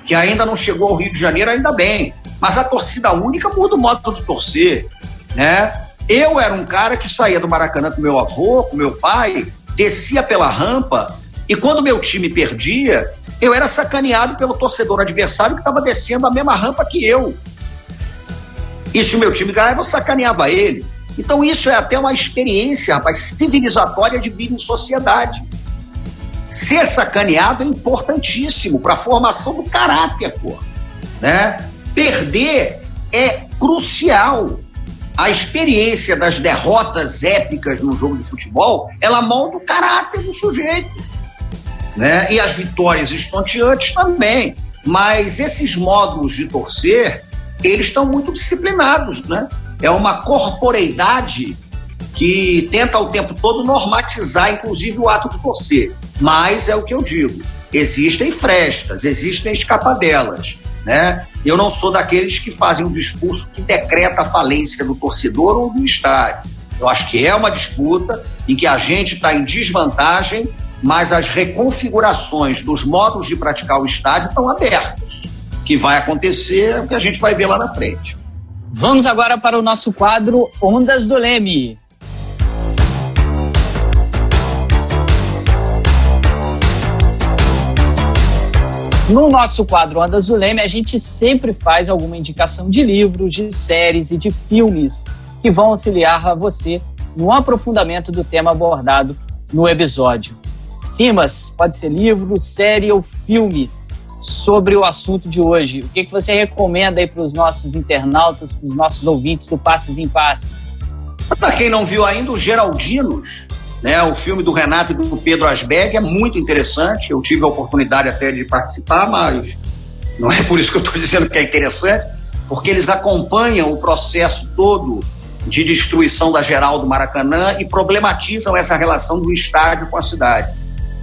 que ainda não chegou ao Rio de Janeiro, ainda bem. Mas a torcida única muda o modo de torcer, né? Eu era um cara que saía do Maracanã com meu avô, com meu pai, descia pela rampa e quando meu time perdia, eu era sacaneado pelo torcedor adversário que estava descendo a mesma rampa que eu. E se o meu time ganhava, eu sacaneava ele. Então isso é até uma experiência, rapaz, civilizatória de vida em sociedade. Ser sacaneado é importantíssimo para a formação do caráter, pô. Né? Perder é crucial. A experiência das derrotas épicas no jogo de futebol, ela molda o caráter do sujeito. Né? E as vitórias estonteantes também. Mas esses módulos de torcer, eles estão muito disciplinados, né? É uma corporeidade que tenta o tempo todo normatizar, inclusive, o ato de torcer. Mas é o que eu digo: existem frestas, existem escapadelas. Né? Eu não sou daqueles que fazem um discurso que decreta a falência do torcedor ou do estádio. Eu acho que é uma disputa em que a gente está em desvantagem, mas as reconfigurações dos modos de praticar o estádio estão abertas que vai acontecer, o que a gente vai ver lá na frente.
Vamos agora para o nosso quadro Ondas do Leme. No nosso quadro Ondas do Leme, a gente sempre faz alguma indicação de livros, de séries e de filmes que vão auxiliar a você no aprofundamento do tema abordado no episódio. Simas, pode ser livro, série ou filme sobre o assunto de hoje. O que, que você recomenda aí para os nossos internautas, para os nossos ouvintes do Passes em Passes?
Para quem não viu ainda, o Geraldinos, né, o filme do Renato e do Pedro Asberg é muito interessante. Eu tive a oportunidade até de participar, mas não é por isso que eu estou dizendo que é interessante, porque eles acompanham o processo todo de destruição da geral do Maracanã e problematizam essa relação do estádio com a cidade.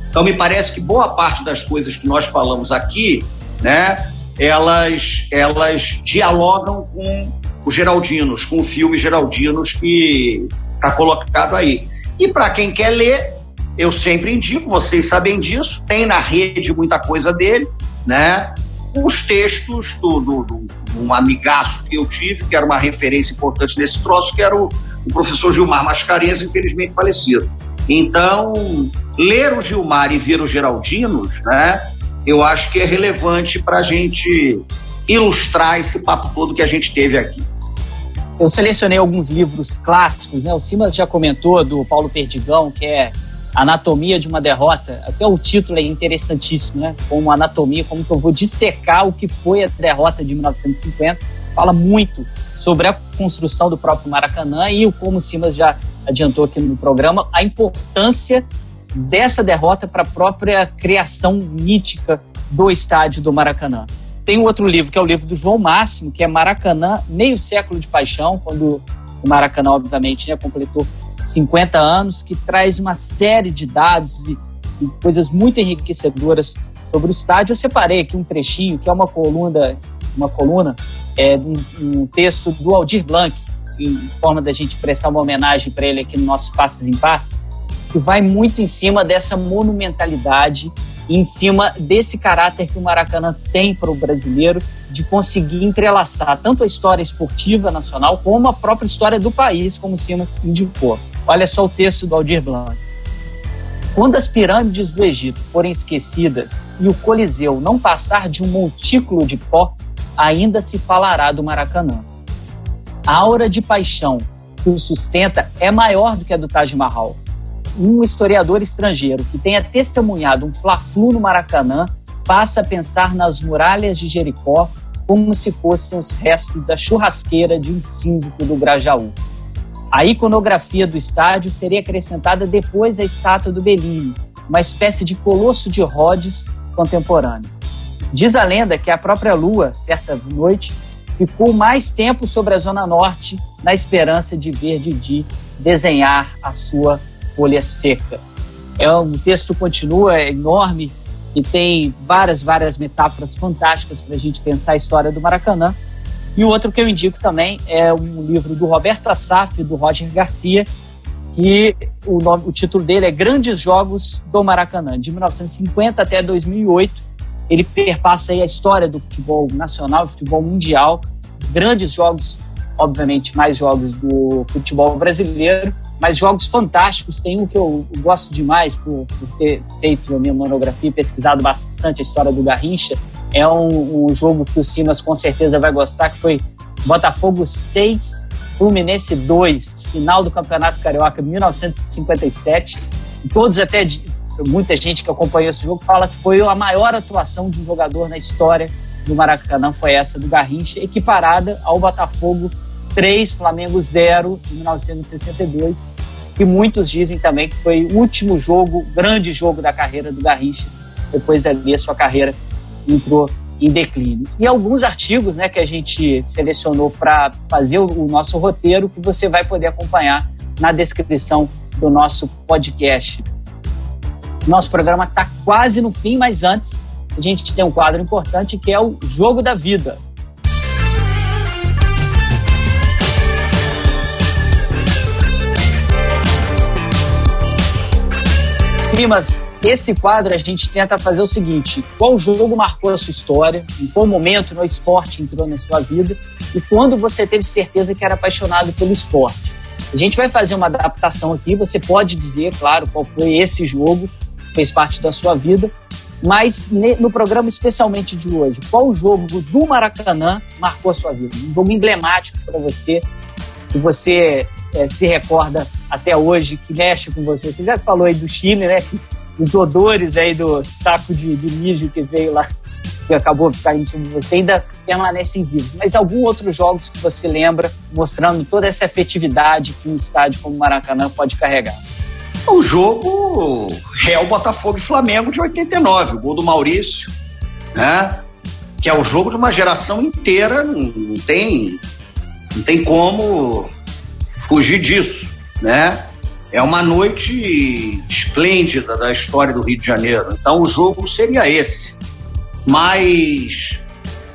Então me parece que boa parte das coisas que nós falamos aqui, né, elas elas dialogam com os Geraldinos, com o filme Geraldinos que está colocado aí. E para quem quer ler, eu sempre indico, vocês sabem disso, tem na rede muita coisa dele, né? Os textos do, do, do, um amigaço que eu tive, que era uma referência importante nesse troço, que era o, o professor Gilmar Mascarenhas, infelizmente falecido. Então, ler o Gilmar e ver os Geraldinos, né, eu acho que é relevante para a gente ilustrar esse papo todo que a gente teve aqui.
Eu selecionei alguns livros clássicos, né? O Simas já comentou do Paulo Perdigão, que é Anatomia de uma Derrota. Até o título é interessantíssimo, né? Como anatomia, como que eu vou dissecar o que foi a derrota de 1950. Fala muito sobre a construção do próprio Maracanã e como o Simas já adiantou aqui no programa, a importância dessa derrota para a própria criação mítica do estádio do Maracanã. Tem outro livro, que é o livro do João Máximo, que é Maracanã, Meio Século de Paixão, quando o Maracanã, obviamente, né, completou 50 anos, que traz uma série de dados e, coisas muito enriquecedoras sobre o estádio. Eu separei aqui um trechinho, que é uma coluna, uma coluna, é, um, um texto do Aldir Blanc, em forma da gente prestar uma homenagem para ele aqui no nosso Passes em Paz, que vai muito em cima dessa monumentalidade em cima desse caráter que o Maracanã tem para o brasileiro de conseguir entrelaçar tanto a história esportiva nacional como a própria história do país, como o Simas indicou. Olha só o texto do Aldir Blanc. Quando as pirâmides do Egito forem esquecidas e o Coliseu não passar de um montículo de pó, ainda se falará do Maracanã. A aura de paixão que o sustenta é maior do que a do Taj Mahal. Um historiador estrangeiro que tenha testemunhado um fla-flu no Maracanã passa a pensar nas muralhas de Jericó como se fossem os restos da churrasqueira de um síndico do Grajaú. A iconografia do estádio seria acrescentada depois à estátua do Bellini, uma espécie de colosso de Rhodes contemporâneo. Diz a lenda que a própria Lua, certa noite, ficou mais tempo sobre a Zona Norte na esperança de ver Didi desenhar a sua folha seca. É um texto continua é enorme e tem várias, várias metáforas fantásticas para a gente pensar a história do Maracanã. E o outro que eu indico também é um livro do Roberto Assaf do Roger Garcia, que o, nome, o título dele é Grandes Jogos do Maracanã, de 1950 até 2008. Ele perpassa aí a história do futebol nacional, futebol mundial, grandes jogos, obviamente mais jogos do futebol brasileiro, mas jogos fantásticos. Tem um que eu gosto demais por, por ter feito a minha monografia e pesquisado bastante a história do Garrincha, é um, um jogo que o Simas com certeza vai gostar, que foi Botafogo 6, Fluminense 2, final do Campeonato Carioca 1957. todos até muita gente que acompanhou esse jogo fala que foi a maior atuação de um jogador na história do Maracanã foi essa do Garrincha, equiparada ao Botafogo 3, Flamengo 0 em 1962, que muitos dizem também que foi o último jogo, grande jogo da carreira do Garrincha. Depois ali a sua carreira entrou em declínio. E alguns artigos né, que a gente selecionou para fazer o nosso roteiro que você vai poder acompanhar na descrição do nosso podcast. Nosso programa está quase no fim, mas antes a gente tem um quadro importante que é o Jogo da Vida. Simas, esse quadro a gente tenta fazer o seguinte: qual jogo marcou a sua história, em qual momento no esporte entrou na sua vida? E quando você teve certeza que era apaixonado pelo esporte. A gente vai fazer uma adaptação aqui, você pode dizer, claro, qual foi esse jogo, fez parte da sua vida, mas no programa especialmente de hoje, qual jogo do Maracanã marcou a sua vida? Um jogo emblemático para você, que você é, se recorda até hoje, que mexe com você. Você já falou aí do Chile, né? os odores aí do saco de, de mijo que veio lá que acabou caindo sobre você ainda permanecem vivos. Mas algum outros jogos que você lembra mostrando toda essa efetividade que um estádio como o Maracanã pode carregar?
O jogo Real Botafogo e Flamengo de 89, o gol do Maurício, né? Que é o jogo de uma geração inteira, não tem, não tem como fugir disso, né? É uma noite esplêndida da história do Rio de Janeiro. Então o jogo seria esse. Mas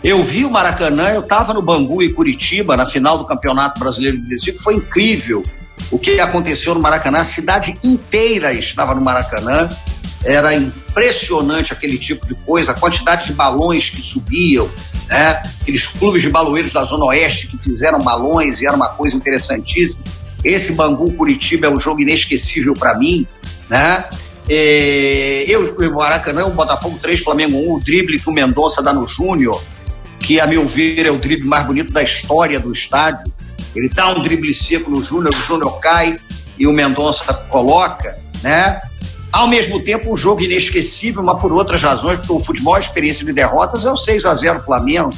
eu vi o Maracanã, eu estava no Bangu e Curitiba na final do Campeonato Brasileiro de Recife, foi incrível o que aconteceu no Maracanã. A cidade inteira estava no Maracanã. Era impressionante aquele tipo de coisa, a quantidade de balões que subiam, né? Aqueles clubes de baloeiros da Zona Oeste que fizeram balões e era uma coisa interessantíssima. Esse Bangu Curitiba é um jogo inesquecível para mim, né? É, eu, o Maracanã, o Botafogo 3, Flamengo 1, o drible que o Mendonça dá no Júnior, que a meu ver é o drible mais bonito da história do estádio. Ele dá um drible seco no Júnior, o Júnior cai e o Mendonça coloca, né? Ao mesmo tempo, um jogo inesquecível, mas por outras razões, porque o futebol, a experiência de derrotas, é o 6 a 0 Flamengo,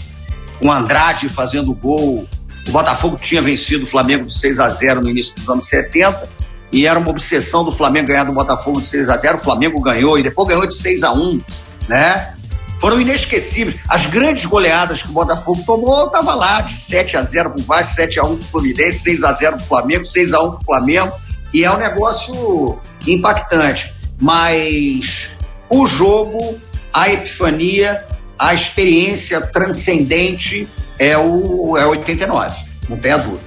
com Andrade fazendo gol. O Botafogo tinha vencido o Flamengo de 6 a 0 no início dos anos 70 e era uma obsessão do Flamengo ganhar do Botafogo de 6 a 0 O Flamengo ganhou e depois ganhou de 6 a 1 né? Foram inesquecíveis. As grandes goleadas que o Botafogo tomou, estava lá, de 7 a 0 para o Vasco, 7 a 1 para o Fluminense, 6 a 0 para o Flamengo, 6 a 1 para o Flamengo. E é um negócio impactante. Mas o jogo, a epifania, a experiência transcendente é o é 89. Não tem a dúvida.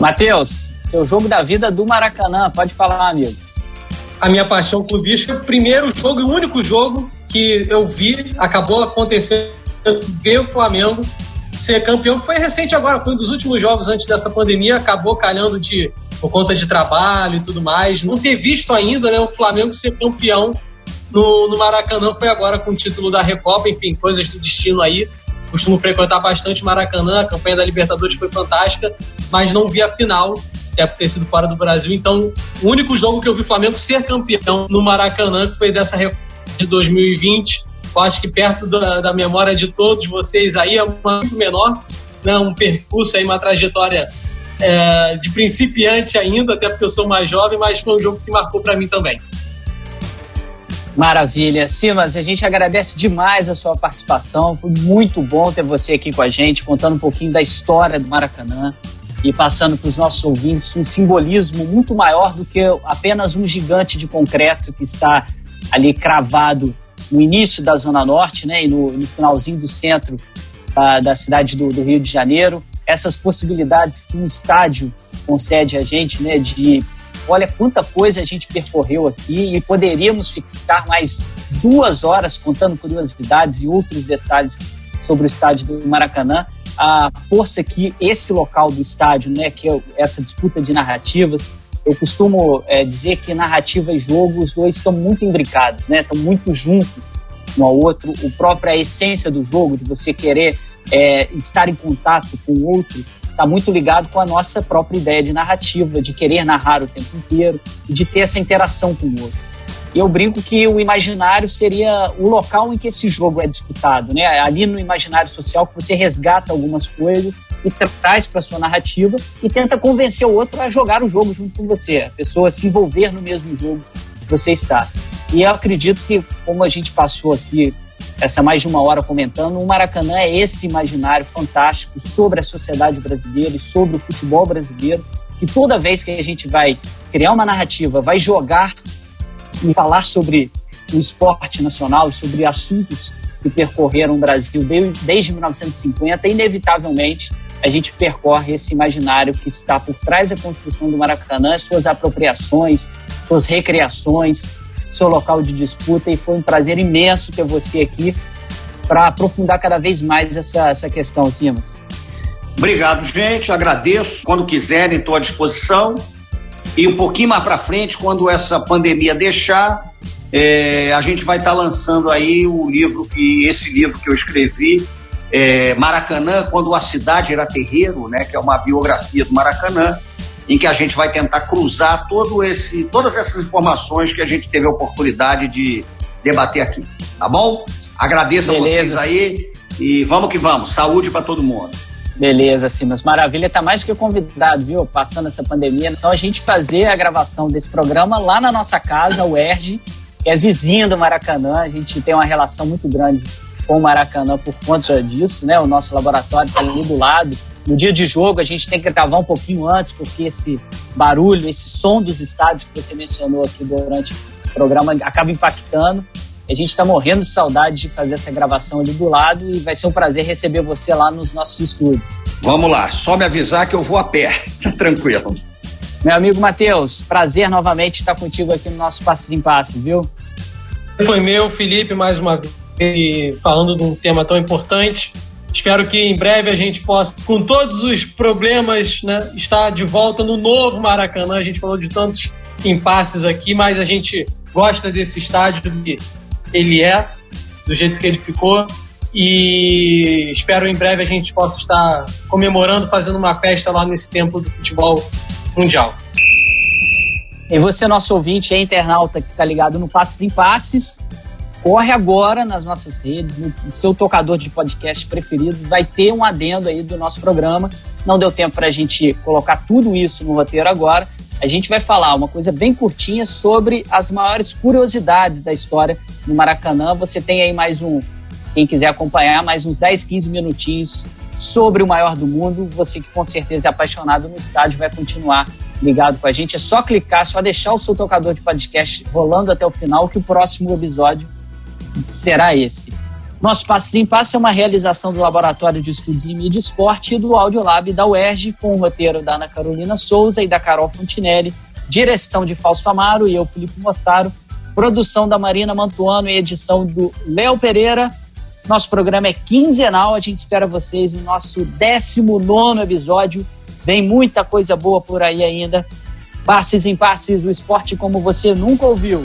Matheus, seu jogo da vida do Maracanã. Pode falar, amigo.
A minha paixão clubística, primeiro jogo e único jogo que eu vi, acabou acontecendo, ver o Flamengo ser campeão, que foi recente agora, foi um dos últimos jogos antes dessa pandemia, acabou calhando de, por conta de trabalho e tudo mais. Não ter visto ainda né, o Flamengo ser campeão no, no Maracanã, foi agora com o título da Recopa, enfim, coisas do destino aí costumo frequentar bastante Maracanã, a campanha da Libertadores foi fantástica, mas não vi a final, até por ter sido fora do Brasil. Então, o único jogo que eu vi o Flamengo ser campeão no Maracanã, que foi dessa de 2020, eu acho que perto da, da memória de todos vocês aí é muito menor, né? um percurso aí, uma trajetória é, de principiante ainda, até porque eu sou mais jovem, mas foi um jogo que marcou para mim também.
Maravilha. Simas, a gente agradece demais a sua participação. Foi muito bom ter você aqui com a gente, contando um pouquinho da história do Maracanã e passando para os nossos ouvintes um simbolismo muito maior do que apenas um gigante de concreto que está ali cravado no início da Zona Norte né, e no, no finalzinho do centro da, da cidade do, do Rio de Janeiro. Essas possibilidades que um estádio concede a gente né, de Olha quanta coisa a gente percorreu aqui e poderíamos ficar mais duas horas contando curiosidades e outros detalhes sobre o estádio do Maracanã. A força que esse local do estádio, né, que é essa disputa de narrativas, eu costumo é, dizer que narrativa e jogo, os dois estão muito imbricados, né, estão muito juntos um ao outro. O próprio a essência do jogo, de você querer é, estar em contato com o outro, está muito ligado com a nossa própria ideia de narrativa, de querer narrar o tempo inteiro e de ter essa interação com o outro. E eu brinco que o imaginário seria o local em que esse jogo é disputado, né? Ali no imaginário social que você resgata algumas coisas e traz para sua narrativa e tenta convencer o outro a jogar o jogo junto com você, a pessoa se envolver no mesmo jogo que você está. E eu acredito que, como a gente passou aqui essa mais de uma hora comentando, o Maracanã é esse imaginário fantástico sobre a sociedade brasileira e sobre o futebol brasileiro, que toda vez que a gente vai criar uma narrativa, vai jogar e falar sobre o esporte nacional, sobre assuntos que percorreram o Brasil desde 1950, inevitavelmente a gente percorre esse imaginário que está por trás da construção do Maracanã, suas apropriações, suas recriações, seu local de disputa e foi um prazer imenso ter você aqui para aprofundar cada vez mais essa, essa questão, Simas.
Obrigado, gente. Agradeço. Quando quiserem, estou à disposição. E um pouquinho mais para frente, quando essa pandemia deixar, é, a gente vai estar tá lançando aí o livro que esse livro que eu escrevi, é, Maracanã, quando a cidade era terreiro, né, que é uma biografia do Maracanã em que a gente vai tentar cruzar todo esse, todas essas informações que a gente teve a oportunidade de debater aqui. Tá bom? Agradeço Beleza. a vocês aí e vamos que vamos. Saúde para todo mundo.
Beleza, Simas. Maravilha. Tá mais que convidado, viu? Passando essa pandemia. Só a gente fazer a gravação desse programa lá na nossa casa, o ERG, que é vizinho do Maracanã. A gente tem uma relação muito grande com o Maracanã por conta disso, né? O nosso laboratório está ali do lado. No dia de jogo a gente tem que gravar um pouquinho antes, porque esse barulho, esse som dos estádios que você mencionou aqui durante o programa acaba impactando. A gente está morrendo de saudade de fazer essa gravação ali do lado e vai ser um prazer receber você lá nos nossos estúdios.
Vamos lá, só me avisar que eu vou a pé, tranquilo.
Meu amigo Matheus, prazer novamente estar contigo aqui no nosso Passes em Passes, viu?
Foi meu, Felipe, mais uma vez, falando de um tema tão importante. Espero que em breve a gente possa, com todos os problemas, né, estar de volta no novo Maracanã. A gente falou de tantos impasses aqui, mas a gente gosta desse estádio que ele é, do jeito que ele ficou. E espero em breve a gente possa estar comemorando, fazendo uma festa lá nesse templo do futebol mundial.
E você, nosso ouvinte, é internauta que está ligado no Passes em Passes, corre agora nas nossas redes, no seu tocador de podcast preferido, vai ter um adendo aí do nosso programa. Não deu tempo para a gente colocar tudo isso no roteiro agora. A gente vai falar uma coisa bem curtinha sobre as maiores curiosidades da história do Maracanã. Você tem aí mais um, quem quiser acompanhar, mais uns 10, 15 minutinhos sobre o maior do mundo. Você que com certeza é apaixonado no estádio vai continuar ligado com a gente. É só clicar, só deixar o seu tocador de podcast rolando até o final, que o próximo episódio será esse. Nosso Passo em Passo é uma realização do Laboratório de Estudos em Mídia e Esporte e do Audiolab da UERJ, com o roteiro da Ana Carolina Souza e da Carol Fontinelli, direção de Fausto Amaro e eu, Felipe Mostaro, produção da Marina Mantuano e edição do Léo Pereira. Nosso programa é quinzenal, a gente espera vocês no nosso 19 episódio. Vem muita coisa boa por aí ainda. Passes em passes, o esporte como você nunca ouviu.